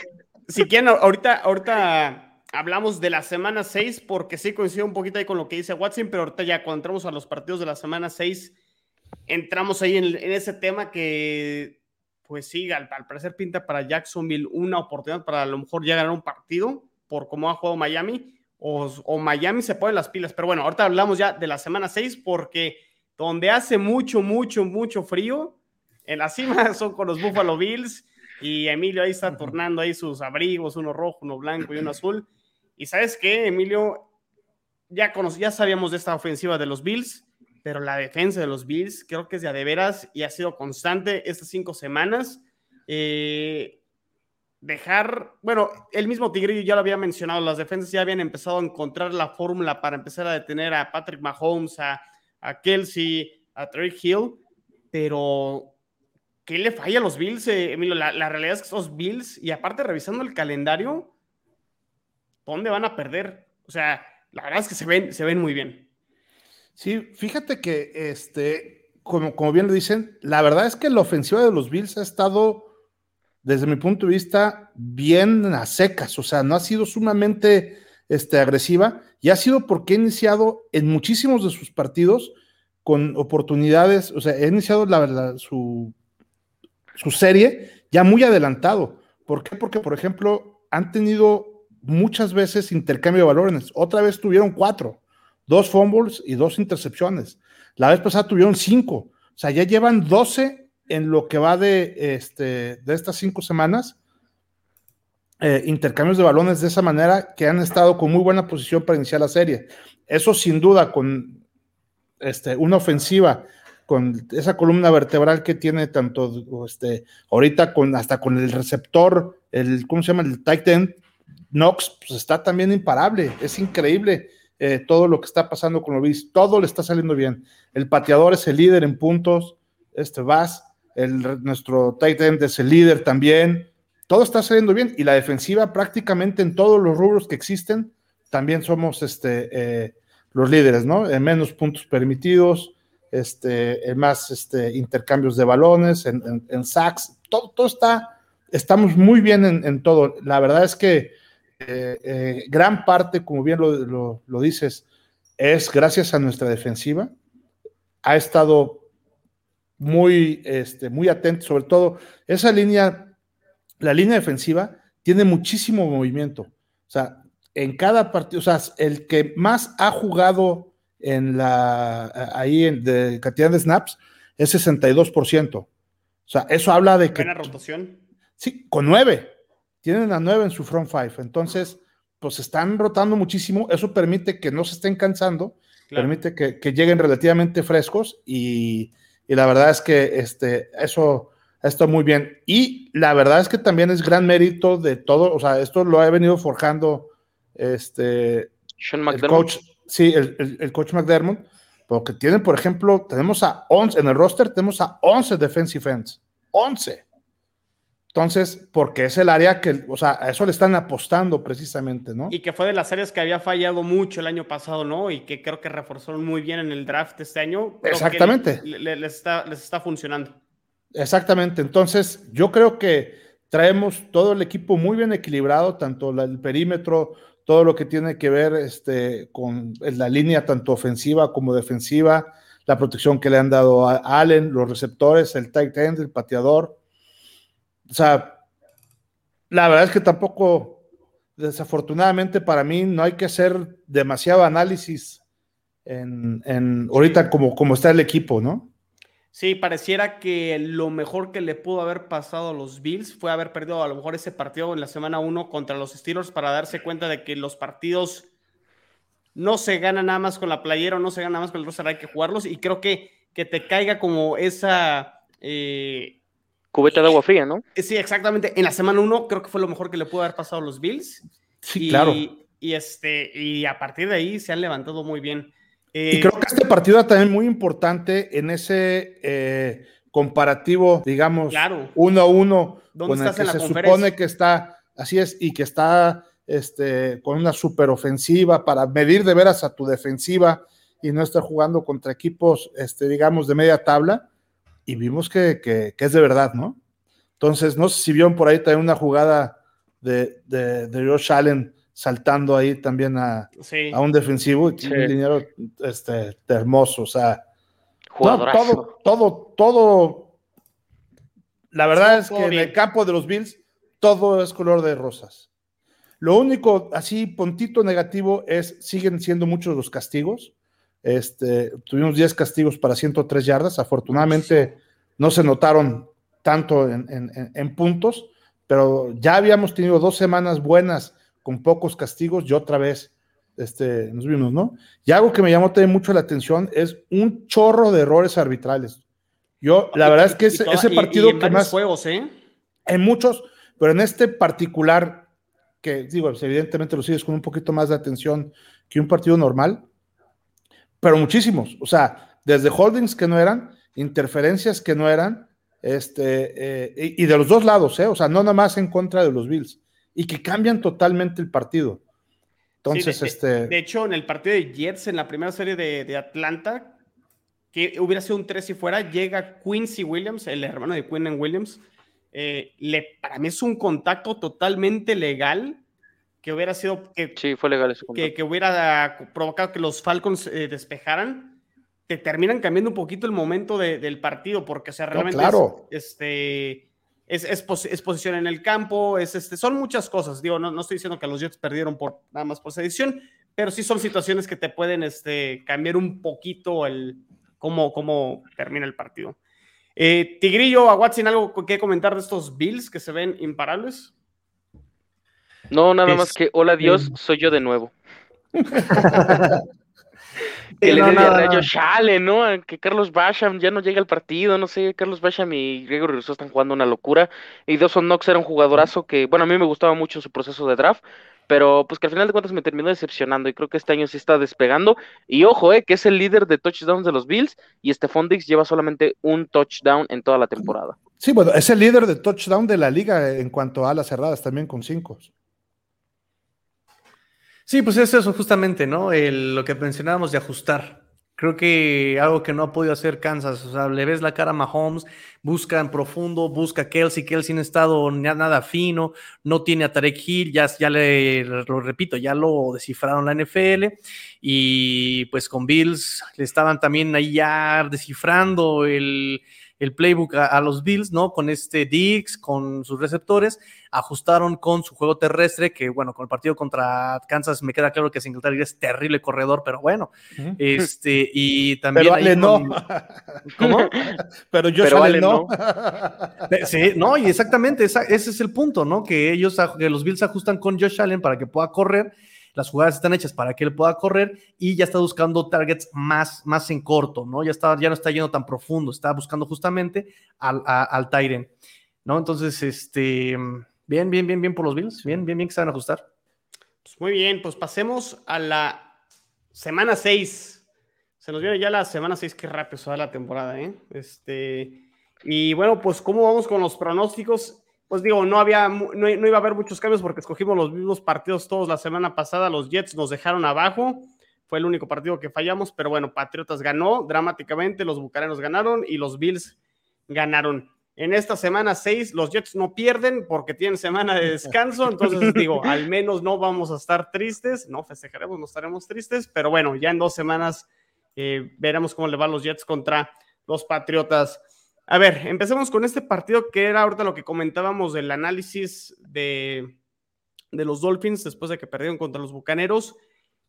si quieren, ahorita, ahorita hablamos de la semana 6, porque sí coincide un poquito ahí con lo que dice Watson, pero ahorita ya cuando entramos a los partidos de la semana 6, entramos ahí en ese tema que pues sí, al, parecer pinta para Jacksonville una oportunidad para a lo mejor ya ganar un partido por cómo ha jugado Miami, o, Miami se pone las pilas. Pero bueno, ahorita hablamos ya de la semana 6 porque donde hace mucho, mucho, mucho frío, en la cima son con los Buffalo Bills y Emilio ahí está tornando ahí sus abrigos, uno rojo, uno blanco y uno azul. Y sabes qué, Emilio, ya, ya sabíamos de esta ofensiva de los Bills, pero la defensa de los Bills creo que es ya de veras y ha sido constante estas cinco semanas. Eh, dejar, bueno, el mismo Tigrillo ya lo había mencionado, las defensas ya habían empezado a encontrar la fórmula para empezar a detener a Patrick Mahomes, a, a Kelsey, a Trey Hill, pero ¿qué le falla a los Bills, eh, Emilio? La, la, realidad es que esos Bills, y aparte revisando el calendario, ¿dónde van a perder? O sea, la verdad es que se ven, se ven muy bien. Sí, fíjate que, este, como, como bien lo dicen, la verdad es que la ofensiva de los Bills ha estado, desde mi punto de vista, bien a secas, o sea, no ha sido sumamente este, agresiva y ha sido porque ha iniciado en muchísimos de sus partidos con oportunidades, o sea, ha iniciado la, su, su serie ya muy adelantado. ¿Por qué? Porque, por ejemplo, han tenido muchas veces intercambio de valores. Otra vez tuvieron cuatro dos fumbles y dos intercepciones. La vez pasada tuvieron cinco. O sea, ya llevan 12 en lo que va de, este, de estas cinco semanas. Eh, intercambios de balones de esa manera que han estado con muy buena posición para iniciar la serie. Eso sin duda con este, una ofensiva, con esa columna vertebral que tiene tanto este, ahorita con hasta con el receptor, el, ¿cómo se llama? El tight end, Knox, pues está también imparable, es increíble eh, todo lo que está pasando con Luis, todo le está saliendo bien. El pateador es el líder en puntos, este Vas, el, nuestro tight end es el líder también, todo está saliendo bien y la defensiva prácticamente en todos los rubros que existen, también somos este, eh, los líderes, ¿no? En menos puntos permitidos, este, en más este, intercambios de balones, en, en, sacks, todo, está, estamos muy bien en, en todo. La verdad es que eh, eh, gran parte, como bien lo, dices, es gracias a nuestra defensiva. Ha estado muy, este, muy atento, sobre todo esa línea, la línea defensiva tiene muchísimo movimiento. O sea, en cada partido, o sea, el que más ha jugado en la, ahí en, de cantidad de snaps es 62%. O sea, eso habla de que... Buena rotación. Sí, con nueve tienen a nueve en su front five, entonces, pues están rotando muchísimo, eso permite que no se estén cansando, permite que, lleguen relativamente frescos y, la verdad es que este, eso está muy bien. Y la verdad es que también es gran mérito de todo, o sea, esto lo ha venido forjando este, el coach, sí, el, el, coach McDermott, porque tienen, por ejemplo, tenemos a 11, en el roster tenemos a 11 defensive ends, 11. Entonces, porque es el área que, o sea, a eso le están apostando precisamente, ¿no? Y que fue de las áreas que había fallado mucho el año pasado, ¿no? Y que creo que reforzaron muy bien en el draft este año. Exactamente. les, está, les está funcionando. Exactamente. Entonces, yo creo que traemos todo el equipo muy bien equilibrado, tanto el perímetro, todo lo que tiene que ver este, con la línea tanto ofensiva como defensiva, la protección que le han dado a Allen, los receptores, el tight end, el pateador o sea, la verdad es que tampoco, desafortunadamente para mí, no hay que hacer demasiado análisis en, ahorita como, como está el equipo, ¿no? Sí, pareciera que lo mejor que le pudo haber pasado a los Bills fue haber perdido a lo mejor ese partido en la semana 1 contra los Steelers para darse cuenta de que los partidos no se ganan nada más con la playera o no se ganan nada más con el roster, hay que jugarlos y creo que, que te caiga como esa... Eh, Cubeta de agua fría, ¿no? Sí, exactamente. En la semana 1 creo que fue lo mejor que le pudo haber pasado a los Bills. Sí, claro. Y, este, y a partir de ahí se han levantado muy bien y creo que este partido era también muy importante en ese eh, comparativo, digamos, uno a uno, con el que se supone que está, así es, y que está este, con una superofensiva para medir de veras a tu defensiva y no estar jugando contra equipos, este, digamos, de media tabla. Y vimos que, que, es de verdad, ¿no? Entonces, no sé si vieron por ahí también una jugada de, de, de Josh Allen saltando ahí también a, a un defensivo y tiene un dinero este, hermoso, o sea, todo, todo, todo, la verdad es que en el campo de los Bills todo es color de rosas. Lo único así, puntito negativo es, siguen siendo muchos los castigos. Este, tuvimos 10 castigos para 103 yardas, afortunadamente no se notaron tanto en, en, en puntos, pero ya habíamos tenido dos semanas buenas con pocos castigos y otra vez este, nos vimos, ¿no? Y algo que me llamó también mucho la atención es un chorro de errores arbitrales. Yo, la verdad es que ese, ese partido en que más. juegos, ¿eh? En muchos, pero en este particular, que digo, pues, evidentemente lo sigues con un poquito más de atención que un partido normal, pero muchísimos. O sea, desde holdings que no eran, interferencias que no eran, este, eh, y de los dos lados, ¿eh? O sea, no nada más en contra de los Bills y que cambian totalmente el partido. Entonces, este. De, hecho, en el partido de Jets, en la primera serie de, Atlanta, que hubiera sido un 3 si fuera, llega Quincy Williams, el hermano de Quinn Williams. Eh, le, para mí es un contacto totalmente legal que hubiera sido. Que, sí, fue legal que, que, hubiera provocado que los Falcons eh, despejaran. Te terminan cambiando un poquito el momento del partido, porque, o sea, realmente. claro. este es, es, posición en el campo, es este, son muchas cosas. Digo, no, no estoy diciendo que los Jets perdieron por nada más por sedición, pero sí son situaciones que te pueden este, cambiar un poquito el cómo, cómo termina el partido. Eh, Tigrillo, a Watson, ¿algo que comentar de estos Bills que se ven imparables? No, nada más que hola Dios, soy yo de nuevo. que le dé no, ¿no? Que Carlos Basham ya no llega al partido, no sé, Carlos Basham y Gregory Rousseau están jugando una locura. Y Dawson Knox era un jugadorazo que, bueno, a mí me gustaba mucho su proceso de draft, pero pues que al final de cuentas me terminó decepcionando y creo que este año sí está despegando. Y ojo, eh, que es el líder de touchdowns de los Bills y Stephon Dix lleva solamente un touchdown en toda la temporada. Sí, bueno, es el líder de touchdown de la liga en cuanto a las cerradas, también con cinco. Sí, pues es eso justamente, ¿no? lo que mencionábamos de ajustar. Creo que algo que no ha podido hacer Kansas, o sea, le ves la cara a Mahomes, busca en profundo, busca a Kelsey, Kelsey no ha estado nada fino, no tiene a Tarek Hill, ya, ya le, lo repito, ya lo descifraron la NFL y pues con Bills le estaban también ahí ya descifrando el, el playbook a, los Bills, ¿no? Con este Dix, con sus receptores, ajustaron con su juego terrestre, que bueno, con el partido contra Kansas me queda claro que Singletary es terrible corredor, pero bueno, este, y también... Pero Ale no. ¿Cómo? pero yo pero Ale no. sí, no, y exactamente, ese es el punto, ¿no? Que ellos, que los Bills ajustan con Josh Allen para que pueda correr las jugadas están hechas para que él pueda correr y ya está buscando targets más, más en corto, ¿no? Ya, está, ya no está yendo tan profundo, está buscando justamente al, al Tyren, ¿no? Entonces, este, bien, bien, bien, bien por los Bills, bien, bien, bien que saben ajustar. Pues muy bien, pues pasemos a la semana 6. Se nos viene ya la semana 6, qué rápido se va la temporada, ¿eh? Este, y bueno, pues, ¿cómo vamos con los pronósticos? Pues digo, no había, no, iba a haber muchos cambios porque escogimos los mismos partidos todos la semana pasada. Los Jets nos dejaron abajo. Fue el único partido que fallamos, pero bueno, Patriotas ganó dramáticamente, los Bucaneros ganaron y los Bills ganaron. En esta semana 6, los Jets no pierden porque tienen semana de descanso, entonces digo, al menos no vamos a estar tristes, no festejaremos, no estaremos tristes, pero bueno, ya en dos semanas eh, veremos cómo le van los Jets contra los Patriotas. A ver, empecemos con este partido que era ahorita lo que comentábamos del análisis de, los Dolphins después de que perdieron contra los Bucaneros.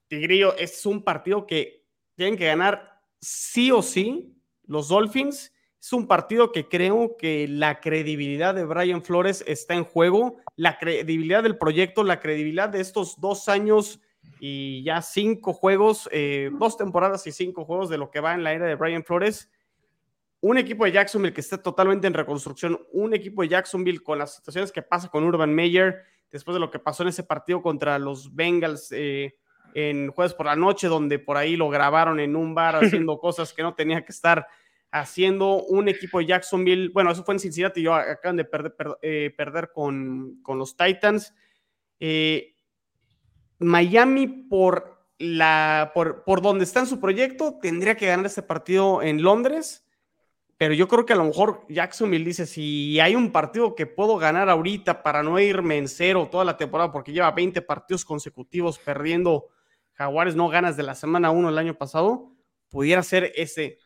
Tigrillo, es un partido que tienen que ganar sí o sí los Dolphins Es un partido que creo que la credibilidad de Brian Flores está en juego, la credibilidad del proyecto, la credibilidad de estos dos años y ya cinco juegos, eh, dos temporadas y cinco juegos de lo que va en la era de Brian Flores. Un equipo de Jacksonville que está totalmente en reconstrucción, un equipo de Jacksonville con las situaciones que pasa con Urban Meyer, después de lo que pasó en ese partido contra los Bengals eh, en jueves por la noche, donde por ahí lo grabaron en un bar haciendo cosas que no tenía que estar haciendo un equipo de Jacksonville, bueno, eso fue en Cincinnati, yo acaban de perder, eh, perder con, con, los Titans. Eh, Miami por la por, por donde está en su proyecto tendría que ganar este partido en Londres, pero yo creo que a lo mejor Jacksonville dice si hay un partido que puedo ganar ahorita para no irme en cero toda la temporada porque lleva 20 partidos consecutivos perdiendo Jaguares no ganas de la semana 1 el año pasado, pudiera ser ese.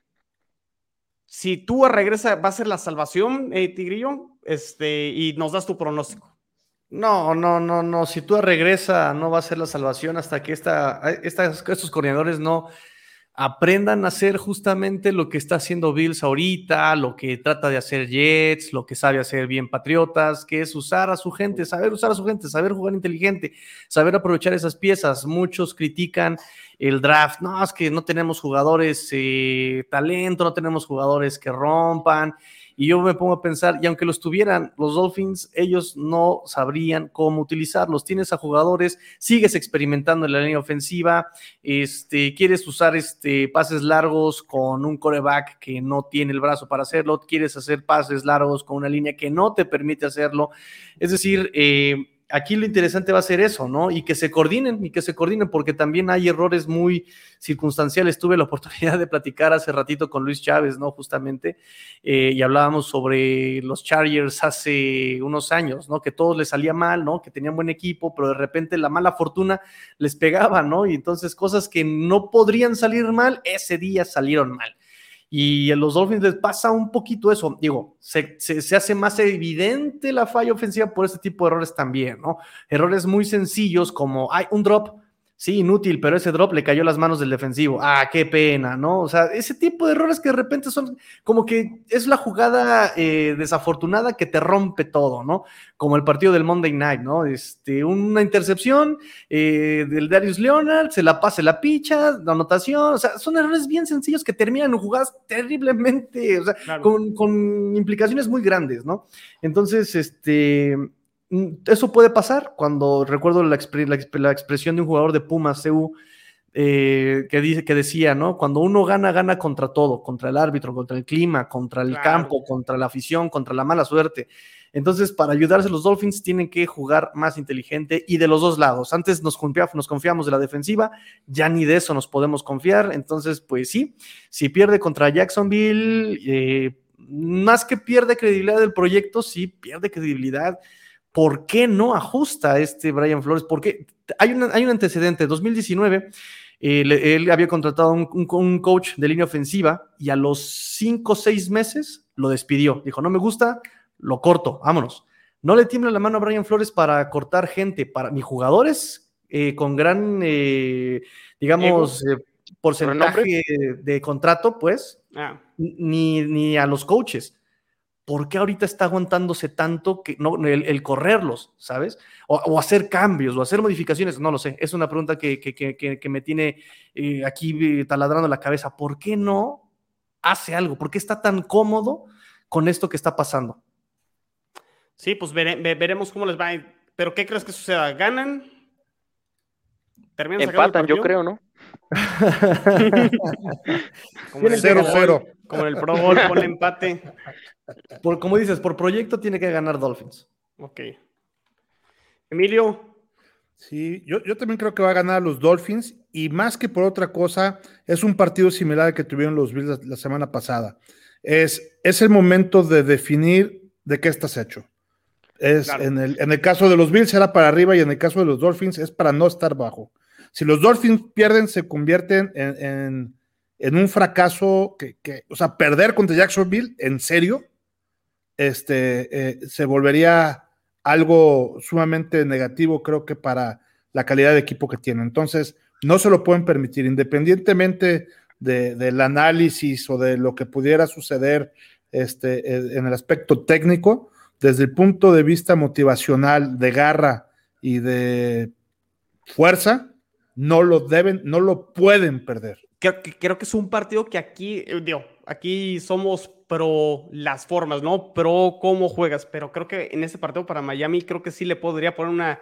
Si tú regresa, va a ser la salvación, eh, Tigrillo, este, y nos das tu pronóstico. No, no, no, no. Si tú regresa, no va a ser la salvación hasta que esta, estos coordinadores no aprendan a hacer justamente lo que está haciendo Bills ahorita, lo que trata de hacer Jets, lo que sabe hacer bien Patriotas, que es usar a su gente, saber usar a su gente, saber jugar inteligente, saber aprovechar esas piezas. Muchos critican el draft. No, es que no tenemos jugadores eh, talento, no tenemos jugadores que rompan. Y yo me pongo a pensar, y aunque los tuvieran los Dolphins, ellos no sabrían cómo utilizarlos. Tienes a jugadores, sigues experimentando en la línea ofensiva, este, quieres usar este, pases largos con un coreback que no tiene el brazo para hacerlo, quieres hacer pases largos con una línea que no te permite hacerlo. Es decir, eh, aquí lo interesante va a ser eso, ¿no? Y que se coordinen, y que se coordinen, porque también hay errores muy circunstanciales. Tuve la oportunidad de platicar hace ratito con Luis Chávez, ¿no? Justamente, eh, y hablábamos sobre los Chargers hace unos años, ¿no? Que todo les salía mal, ¿no? Que tenían buen equipo, pero de repente la mala fortuna les pegaba, ¿no? Y entonces cosas que no podrían salir mal, ese día salieron mal. Y a los Dolphins les pasa un poquito eso. Digo, se, hace más evidente la falla ofensiva por este tipo de errores también, ¿no? Errores muy sencillos como hay un drop Sí, inútil, pero ese drop le cayó las manos del defensivo. Ah, qué pena, ¿no? O sea, ese tipo de errores que de repente son como que es la jugada eh, desafortunada que te rompe todo, ¿no? Como el partido del Monday Night, ¿no? Este, una intercepción eh, del Darius Leonard, se la pasa la picha, la anotación, o sea, son errores bien sencillos que terminan en jugadas terriblemente, o sea, con, con implicaciones muy grandes, ¿no? Entonces, este eso puede pasar cuando recuerdo la, expresión de un jugador de Pumas, CU, eh, que, dice, que decía, ¿no? Cuando uno gana, gana contra todo, contra el árbitro, contra el clima, contra el campo, contra la afición, contra la mala suerte. Entonces, para ayudarse los Dolphins tienen que jugar más inteligente y de los dos lados. Antes nos, confiamos, nos confiamos de la defensiva, ya ni de eso nos podemos confiar. Entonces, pues sí, si pierde contra Jacksonville, eh, más que pierde credibilidad del proyecto, sí pierde credibilidad ¿por qué no ajusta este Brian Flores? Porque hay, hay un antecedente, 2019, eh, él había contratado un, un, coach de línea ofensiva y a los cinco o seis meses lo despidió. Dijo, no me gusta, lo corto, vámonos. No le tiembla la mano a Brian Flores para cortar gente, para mis jugadores eh, con gran, eh, digamos, porcentaje de contrato, pues, ah. ni, ni a los coaches. ¿Por qué ahorita está aguantándose tanto que no, el, correrlos, ¿sabes? O, hacer cambios o hacer modificaciones, no lo sé. Es una pregunta que, me tiene eh, aquí eh, taladrando la cabeza. ¿Por qué no hace algo? ¿Por qué está tan cómodo con esto que está pasando? Sí, pues veremos cómo les va. Pero ¿qué crees que suceda? ¿Ganan? Empatan, yo creo, ¿no? 0-0. Como el Pro Bowl con empate. Por, como dices, por proyecto tiene que ganar Dolphins. Ok. Emilio. Sí, yo, yo también creo que va a ganar los Dolphins y más que por otra cosa, es un partido similar al que tuvieron los Bills la, semana pasada. Es, es, el momento de definir de qué estás hecho. Es, en, el, en el caso de los Bills era para arriba y en el caso de los Dolphins es para no estar bajo. Si los Dolphins pierden, se convierten en, en, un fracaso que, o sea, perder contra Jacksonville, en serio, este, eh, se volvería algo sumamente negativo, creo que para la calidad de equipo que tiene. Entonces, no se lo pueden permitir, independientemente de, del análisis o de lo que pudiera suceder este, en el aspecto técnico, desde el punto de vista motivacional, de garra y de fuerza, no lo deben, no lo pueden perder. Creo que, creo que es un partido que aquí, eh, digo, aquí somos pro las formas, ¿no? Pro cómo juegas, pero creo que en este partido para Miami creo que sí le podría poner una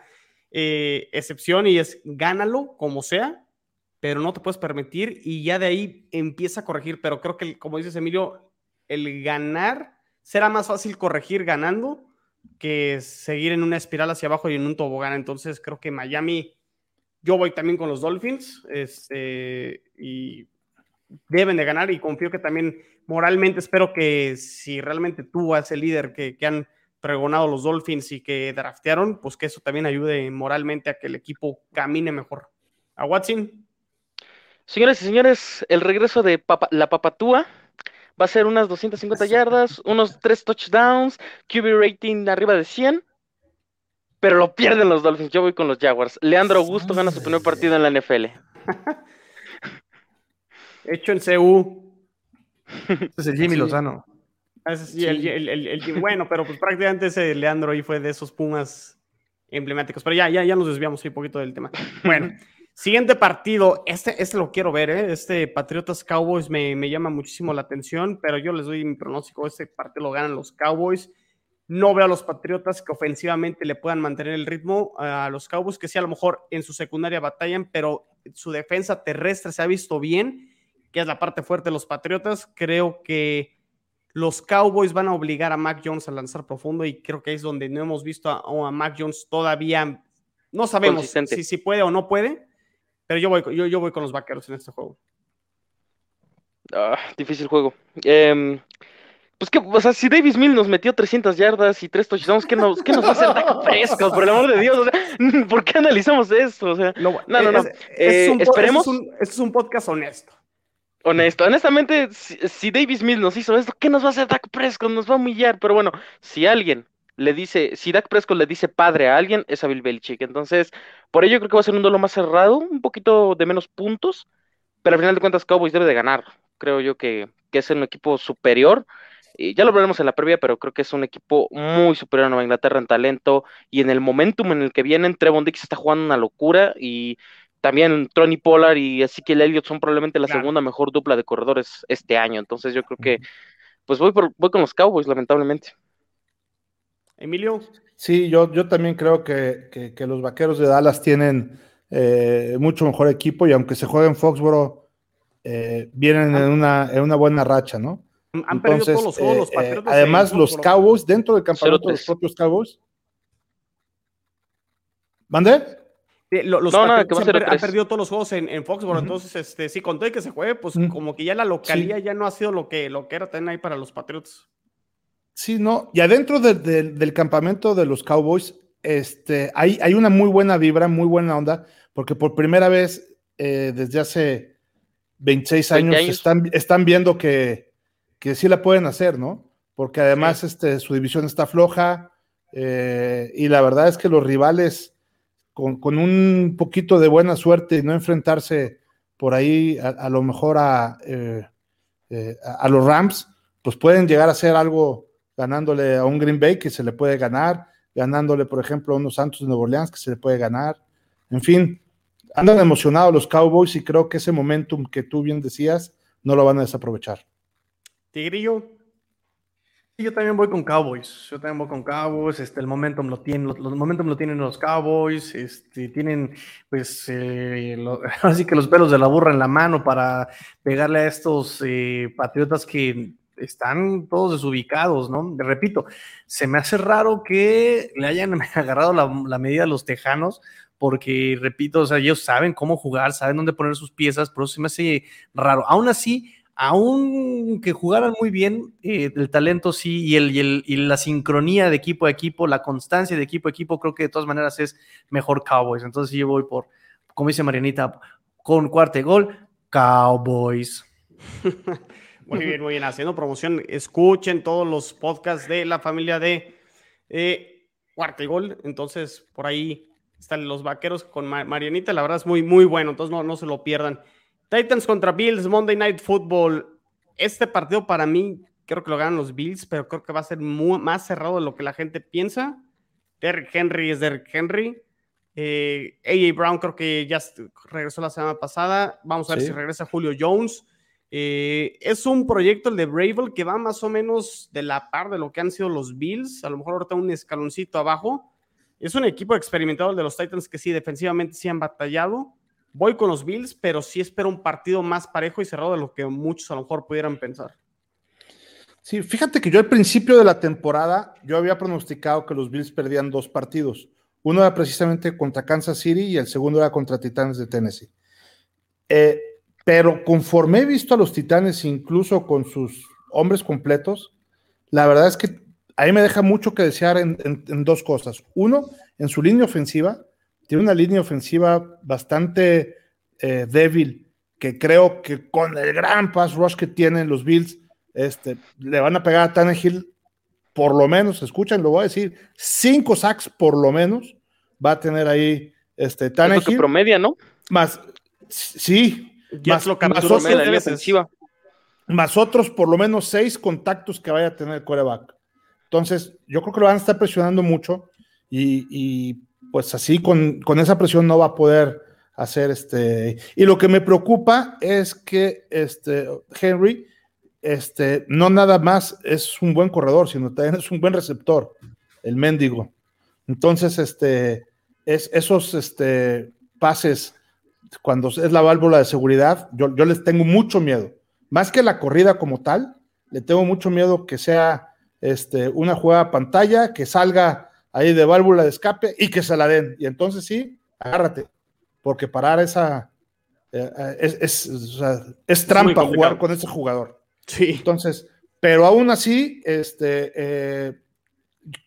eh, excepción y es gánalo como sea, pero no te puedes permitir y ya de ahí empieza a corregir, pero creo que como dices Emilio, el ganar será más fácil corregir ganando que seguir en una espiral hacia abajo y en un tobogán, entonces creo que Miami yo voy también con los Dolphins este, y deben de ganar y confío que también moralmente espero que si realmente tú eres el líder que, que han pregonado los Dolphins y que draftearon, pues que eso también ayude moralmente a que el equipo camine mejor. A Watson. Señores y señores, el regreso de la Papatúa va a ser unas 250 yardas, unos 3 touchdowns, QB rating arriba de 100 pero lo pierden los Dolphins. Yo voy con los Jaguars. Leandro Augusto gana su primer partido en la NFL. Hecho en CU. es el Jimmy Lozano. sí, El, bueno, pero pues prácticamente ese Leandro ahí fue de esos Pumas emblemáticos. Pero ya, ya, ya nos desviamos un poquito del tema. Bueno, siguiente partido. Este, este lo quiero ver, ¿eh? Este Patriotas Cowboys me, me llama muchísimo la atención, pero yo les doy mi pronóstico. Este partido lo ganan los Cowboys. No veo a los Patriotas que ofensivamente le puedan mantener el ritmo a los Cowboys, que sí a lo mejor en su secundaria batallan, pero su defensa terrestre se ha visto bien, que es la parte fuerte de los Patriotas. Creo que los Cowboys van a obligar a Mac Jones a lanzar profundo y creo que es donde no hemos visto a, Mac Jones todavía. No sabemos si, si, puede o no puede, pero yo voy, yo, yo voy con los vaqueros en este juego. Ah, difícil juego. Eh, pues que, o sea, si Davis Mill nos metió 300 yardas y 3 touchdowns, ¿qué nos, qué nos va a hacer Dak Prescott? Por el amor de Dios, o sea, ¿por qué analizamos esto? O sea, no, no, no. Eh, esperemos. Esto es, un, podcast honesto. Honesto, honestamente, si, Davis Mill nos hizo esto, ¿qué nos va a hacer Dak Prescott? Nos va a humillar, pero bueno, si alguien le dice, si Dak Prescott le dice padre a alguien, es a Bill Belichick. Entonces, por ello creo que va a ser un duelo más cerrado, un poquito de menos puntos, pero al final de cuentas Cowboys debe de ganar. Creo yo que, que es un equipo superior ya lo veremos en la previa, pero creo que es un equipo muy superior a Nueva Inglaterra en talento y en el momentum en el que vienen. Trevon Dix está jugando una locura y también Tony Pollard y Ezekiel Elliott son probablemente la segunda mejor dupla de corredores este año. Entonces yo creo que pues voy, voy con los Cowboys, lamentablemente. Emilio. Sí, yo, yo también creo que, los vaqueros de Dallas tienen eh, mucho mejor equipo y aunque se juegue en Foxboro, eh, vienen en una, en una buena racha, ¿no? Han perdido todos los juegos los eh, eh, además, los Cowboys, dentro del campamento de los propios Cowboys. ¿Mande? los no, han, perdido todos los juegos en, en Foxborough, entonces este, sí, con todo que se juegue, pues como que ya la localía ya no ha sido lo que, lo que era tener ahí para los Patriots. Sí, no, y adentro del campamento de los Cowboys, este, hay, hay una muy buena vibra, muy buena onda, porque por primera vez eh, desde hace 26 años, Están, están viendo que, que sí la pueden hacer, ¿no? Porque además este, su división está floja eh, y la verdad es que los rivales con, un poquito de buena suerte y no enfrentarse por ahí a, lo mejor eh, eh, a, a, los Rams, pues pueden llegar a hacer algo ganándole a un Green Bay que se le puede ganar, ganándole, por ejemplo, a unos Santos de Nueva Orleans que se le puede ganar. En fin, andan emocionados los Cowboys y creo que ese momentum que tú bien decías no lo van a desaprovechar. Tigrillo. Yo también voy con Cowboys. Yo también voy con Cowboys. Este, el momentum lo tienen, los, momentum lo tienen los Cowboys. Este, tienen, pues, eh, así que los pelos de la burra en la mano para pegarle a estos eh, patriotas que están todos desubicados, ¿no? Repito, se me hace raro que le hayan agarrado la, la medida a los tejanos, porque, repito, o sea, ellos saben cómo jugar, saben dónde poner sus piezas, pero se me hace raro. Aún así, aunque jugaran muy bien, eh, el talento sí y, la sincronía de equipo a equipo, la constancia de equipo a equipo, creo que de todas maneras es mejor Cowboys. Entonces yo voy por, como dice Marianita, con cuarto gol, Cowboys. muy bien, muy bien. Haciendo promoción, escuchen todos los podcasts de la familia de eh, cuarto gol. Entonces, por ahí están los vaqueros con Marianita. La verdad es muy, muy bueno. Entonces, no, no se lo pierdan. Titans contra Bills, Monday Night Football. Este partido para mí creo que lo ganan los Bills, pero creo que va a ser más cerrado de lo que la gente piensa. Derrick Henry es Derrick Henry. Eh, AJ Brown creo que ya regresó la semana pasada. Vamos a ver si regresa Julio Jones. Eh, es un proyecto, el de Bravel, que va más o menos de la par de lo que han sido los Bills. A lo mejor ahorita un escaloncito abajo. Es un equipo experimentado el de los Titans que sí, defensivamente sí han batallado. Voy con los Bills, pero sí espero un partido más parejo y cerrado de lo que muchos a lo mejor pudieran pensar. Sí, fíjate que yo al principio de la temporada, yo había pronosticado que los Bills perdían dos partidos. Uno era precisamente contra Kansas City y el segundo era contra Titanes de Tennessee. Eh, pero conforme he visto a los Titanes, incluso con sus hombres completos, la verdad es que ahí me deja mucho que desear en, dos cosas. Uno, en su línea ofensiva, tiene una línea ofensiva bastante eh, débil, que creo que con el gran pass rush que tienen los Bills, este, le van a pegar a Tannehill por lo menos, escuchen, lo voy a decir, cinco sacks por lo menos va a tener ahí este Tannehill. promedia, ¿no? Más, sí, más, lo más, otros, más otros por lo menos seis contactos que vaya a tener el coreback. Entonces, yo creo que lo van a estar presionando mucho y, pues así con, con, esa presión no va a poder hacer este. Y lo que me preocupa es que este Henry este, no nada más es un buen corredor, sino también es un buen receptor, el mendigo. Entonces, este, es, esos este, pases, cuando es la válvula de seguridad, yo, yo les tengo mucho miedo. Más que la corrida como tal, le tengo mucho miedo que sea este, una jugada pantalla, que salga ahí de válvula de escape y que se la den. Y entonces sí, agárrate, porque parar esa eh, eh, es, es, trampa jugar con ese jugador. Sí. Entonces, pero aún así, este, eh,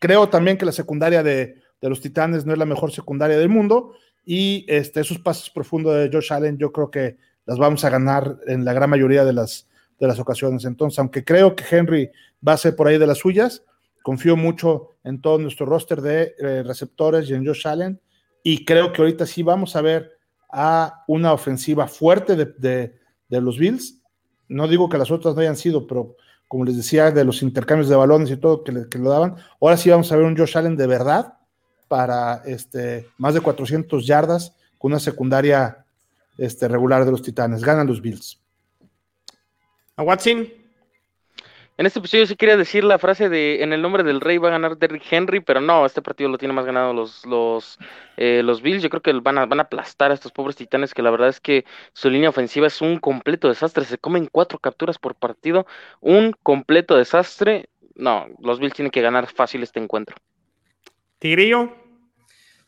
creo también que la secundaria de, los Titanes no es la mejor secundaria del mundo y este, esos pasos profundos de Josh Allen yo creo que las vamos a ganar en la gran mayoría de las, de las ocasiones. Entonces, aunque creo que Henry va a ser por ahí de las suyas, confío mucho en todo nuestro roster de eh, receptores y en Josh Allen y creo que ahorita sí vamos a ver a una ofensiva fuerte de, los Bills no digo que las otras no hayan sido, pero como les decía, de los intercambios de balones y todo que, le, lo daban, ahora sí vamos a ver un Josh Allen de verdad para este, más de 400 yardas con una secundaria este, regular de los Titanes. Ganan los Bills. A Watson. En este episodio sí quería decir la frase de en el nombre del rey va a ganar Derrick Henry, pero no, este partido lo tiene más ganado los, los, eh, los Bills. Yo creo que van a, van a aplastar a estos pobres titanes, que la verdad es que su línea ofensiva es un completo desastre. Se comen cuatro capturas por partido, un completo desastre. No, los Bills tienen que ganar fácil este encuentro. Tigrillo.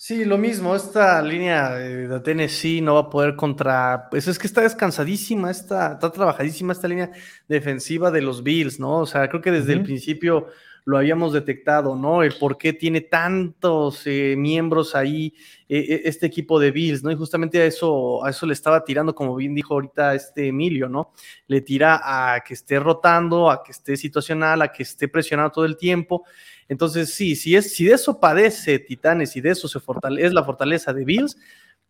Sí, lo mismo, esta línea de Tennessee no va a poder contra, pues es que está descansadísima, está, está trabajadísima esta línea defensiva de los Bills, ¿no? O sea, creo que desde el principio lo habíamos detectado, ¿no? El por qué tiene tantos eh, miembros ahí eh, este equipo de Bills, ¿no? Y justamente a eso, a eso le estaba tirando, como bien dijo ahorita este Emilio, ¿no? Le tira a que esté rotando, a que esté situacional, a que esté presionado todo el tiempo. Entonces, sí, si, es, si de eso padece Titanes y de eso se fortalece, es la fortaleza de Bills,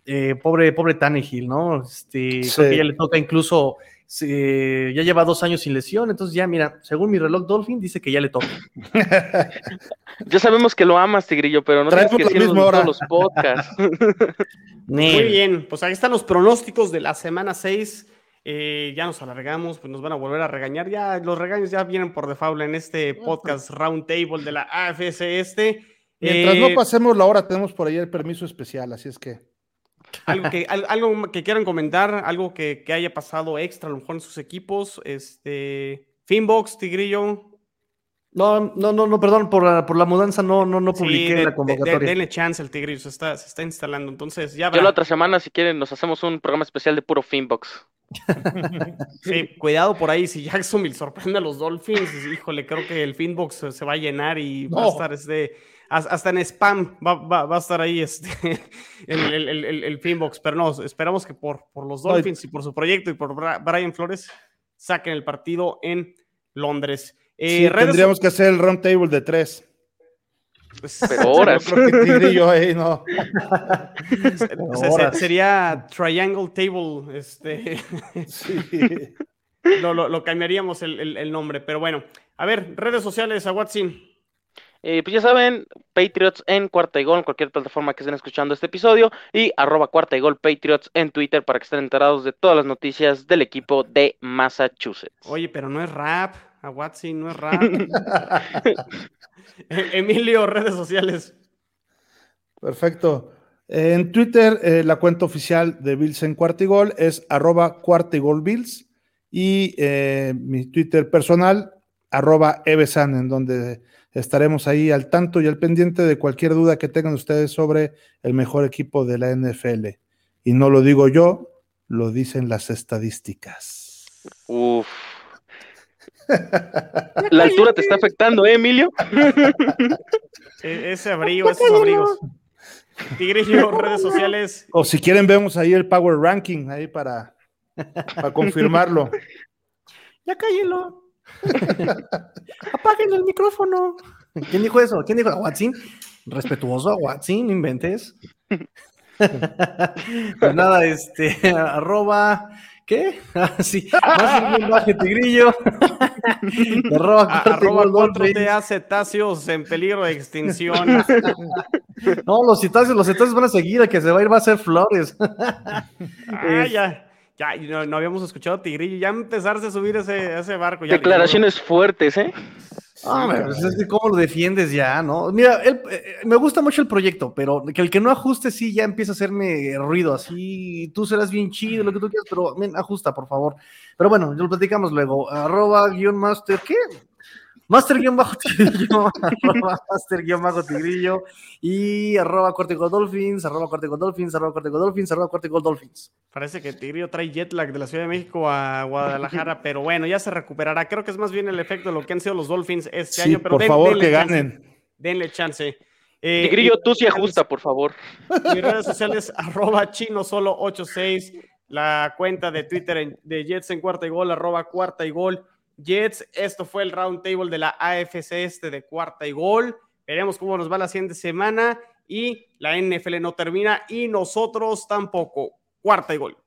eh, pobre, pobre Tannehill, ¿no? Este, creo que ya le toca incluso, ya lleva dos años sin lesión, entonces ya, mira, según mi reloj Dolphin, dice que ya le toca. ya sabemos que lo amas, Tigrillo, pero no tienes que decirlo todos los podcasts. Muy bien, pues ahí están los pronósticos de la semana 6. Eh, ya nos alargamos, pues nos van a volver a regañar. Ya los regaños ya vienen por default en este podcast Roundtable de la AFS este. Mientras no eh, pasemos la hora, tenemos por ahí el permiso especial, así es que. Algo que, algo que quieran comentar, algo que, haya pasado extra a lo mejor en sus equipos. Este. Finbox, Tigrillo. No, no, no, no, perdón, por la, por la mudanza no, no, no publiqué la convocatoria. denle chance al Tigrillo, se está, se está instalando. Entonces, ya va. Yo la otra semana, si quieren, nos hacemos un programa especial de puro Finbox. Sí, cuidado por ahí. Si Jacksonville sorprende a los Dolphins, híjole, creo que el Finbox se va a llenar y va a estar este, hasta en spam va, a estar ahí este, el, el, Finbox. Pero no, esperamos que por, por los Dolphins y por su proyecto y por Brian Flores saquen el partido en Londres. Eh, tendríamos que hacer el round table de tres. Pues, pero horas. no. sería Triangle Table. Este. lo, lo, lo cambiaríamos el, el, el, nombre. Pero bueno, a ver, redes sociales a Watson. Eh, pues ya saben, Patriots en Cuarta y Gol, en cualquier plataforma que estén escuchando este episodio, y arroba Cuarta y Gol Patriots en Twitter para que estén enterados de todas las noticias del equipo de Massachusetts. Oye, pero no es rap, a Watson no es rap. Emilio, redes sociales. Perfecto. En Twitter, eh, la cuenta oficial de Bills en Cuarta y Gol es arroba Cuarta y Gol Bills, y eh, mi Twitter personal, arroba Evesan, en donde estaremos ahí al tanto y al pendiente de cualquier duda que tengan ustedes sobre el mejor equipo de la NFL. Y no lo digo yo, lo dicen las estadísticas. Uf. La altura te está afectando, ¿eh, Emilio? E-, ese abrigo, esos abrigos. Tigrillo, redes sociales. O si quieren, vemos ahí el Power Ranking, ahí para, para confirmarlo. Ya cállelo. Apáguenle el micrófono. ¿Quién dijo eso? ¿Quién dijo? ¿A Watson? Respetuoso a Watson, no inventes. pues nada, este, arroba, ¿qué? Ah, sí, más un baje tigrillo. arroba, a, arroba 4TA cetáceos en peligro de extinción. no, los cetáceos, los cetáceos van a seguir, el que se va a ir va a ser flores. ah, ya. Ya, no, no, habíamos escuchado Tigrillo, ya empezarse a subir ese, ese barco. Ya Declaraciones fuertes, ¿eh? Ah, pues es que cómo lo defiendes ya, ¿no? Mira, él, eh, me gusta mucho el proyecto, pero que el que no ajuste sí ya empieza a hacerme ruido, así tú serás bien chido, lo que tú quieras, pero men, ajusta, por favor. Pero bueno, ya lo platicamos luego. Arroba guion master, ¿qué? Master guion bajo tigrillo, arroba master guion bajo tigrillo y arroba corte dolphins, arroba corte dolphins, arroba corte dolphins, arroba corte dolphins. Parece que Tigrillo trae jet lag de la Ciudad de México a Guadalajara, pero bueno, ya se recuperará. Creo que es más bien el efecto de lo que han sido los Dolphins este sí, año. Pero por den, favor, que chance, ganen. Denle chance. Eh, Tigrillo, tú sí ajusta, por favor. Mis redes sociales, arroba chino solo 86, la cuenta de Twitter de Jets en cuarta y gol, arroba cuarta y gol. Jets, esto fue el round table de la AFC este de cuarta y gol. Veremos cómo nos va la siguiente semana y la NFL no termina y nosotros tampoco. Cuarta y gol.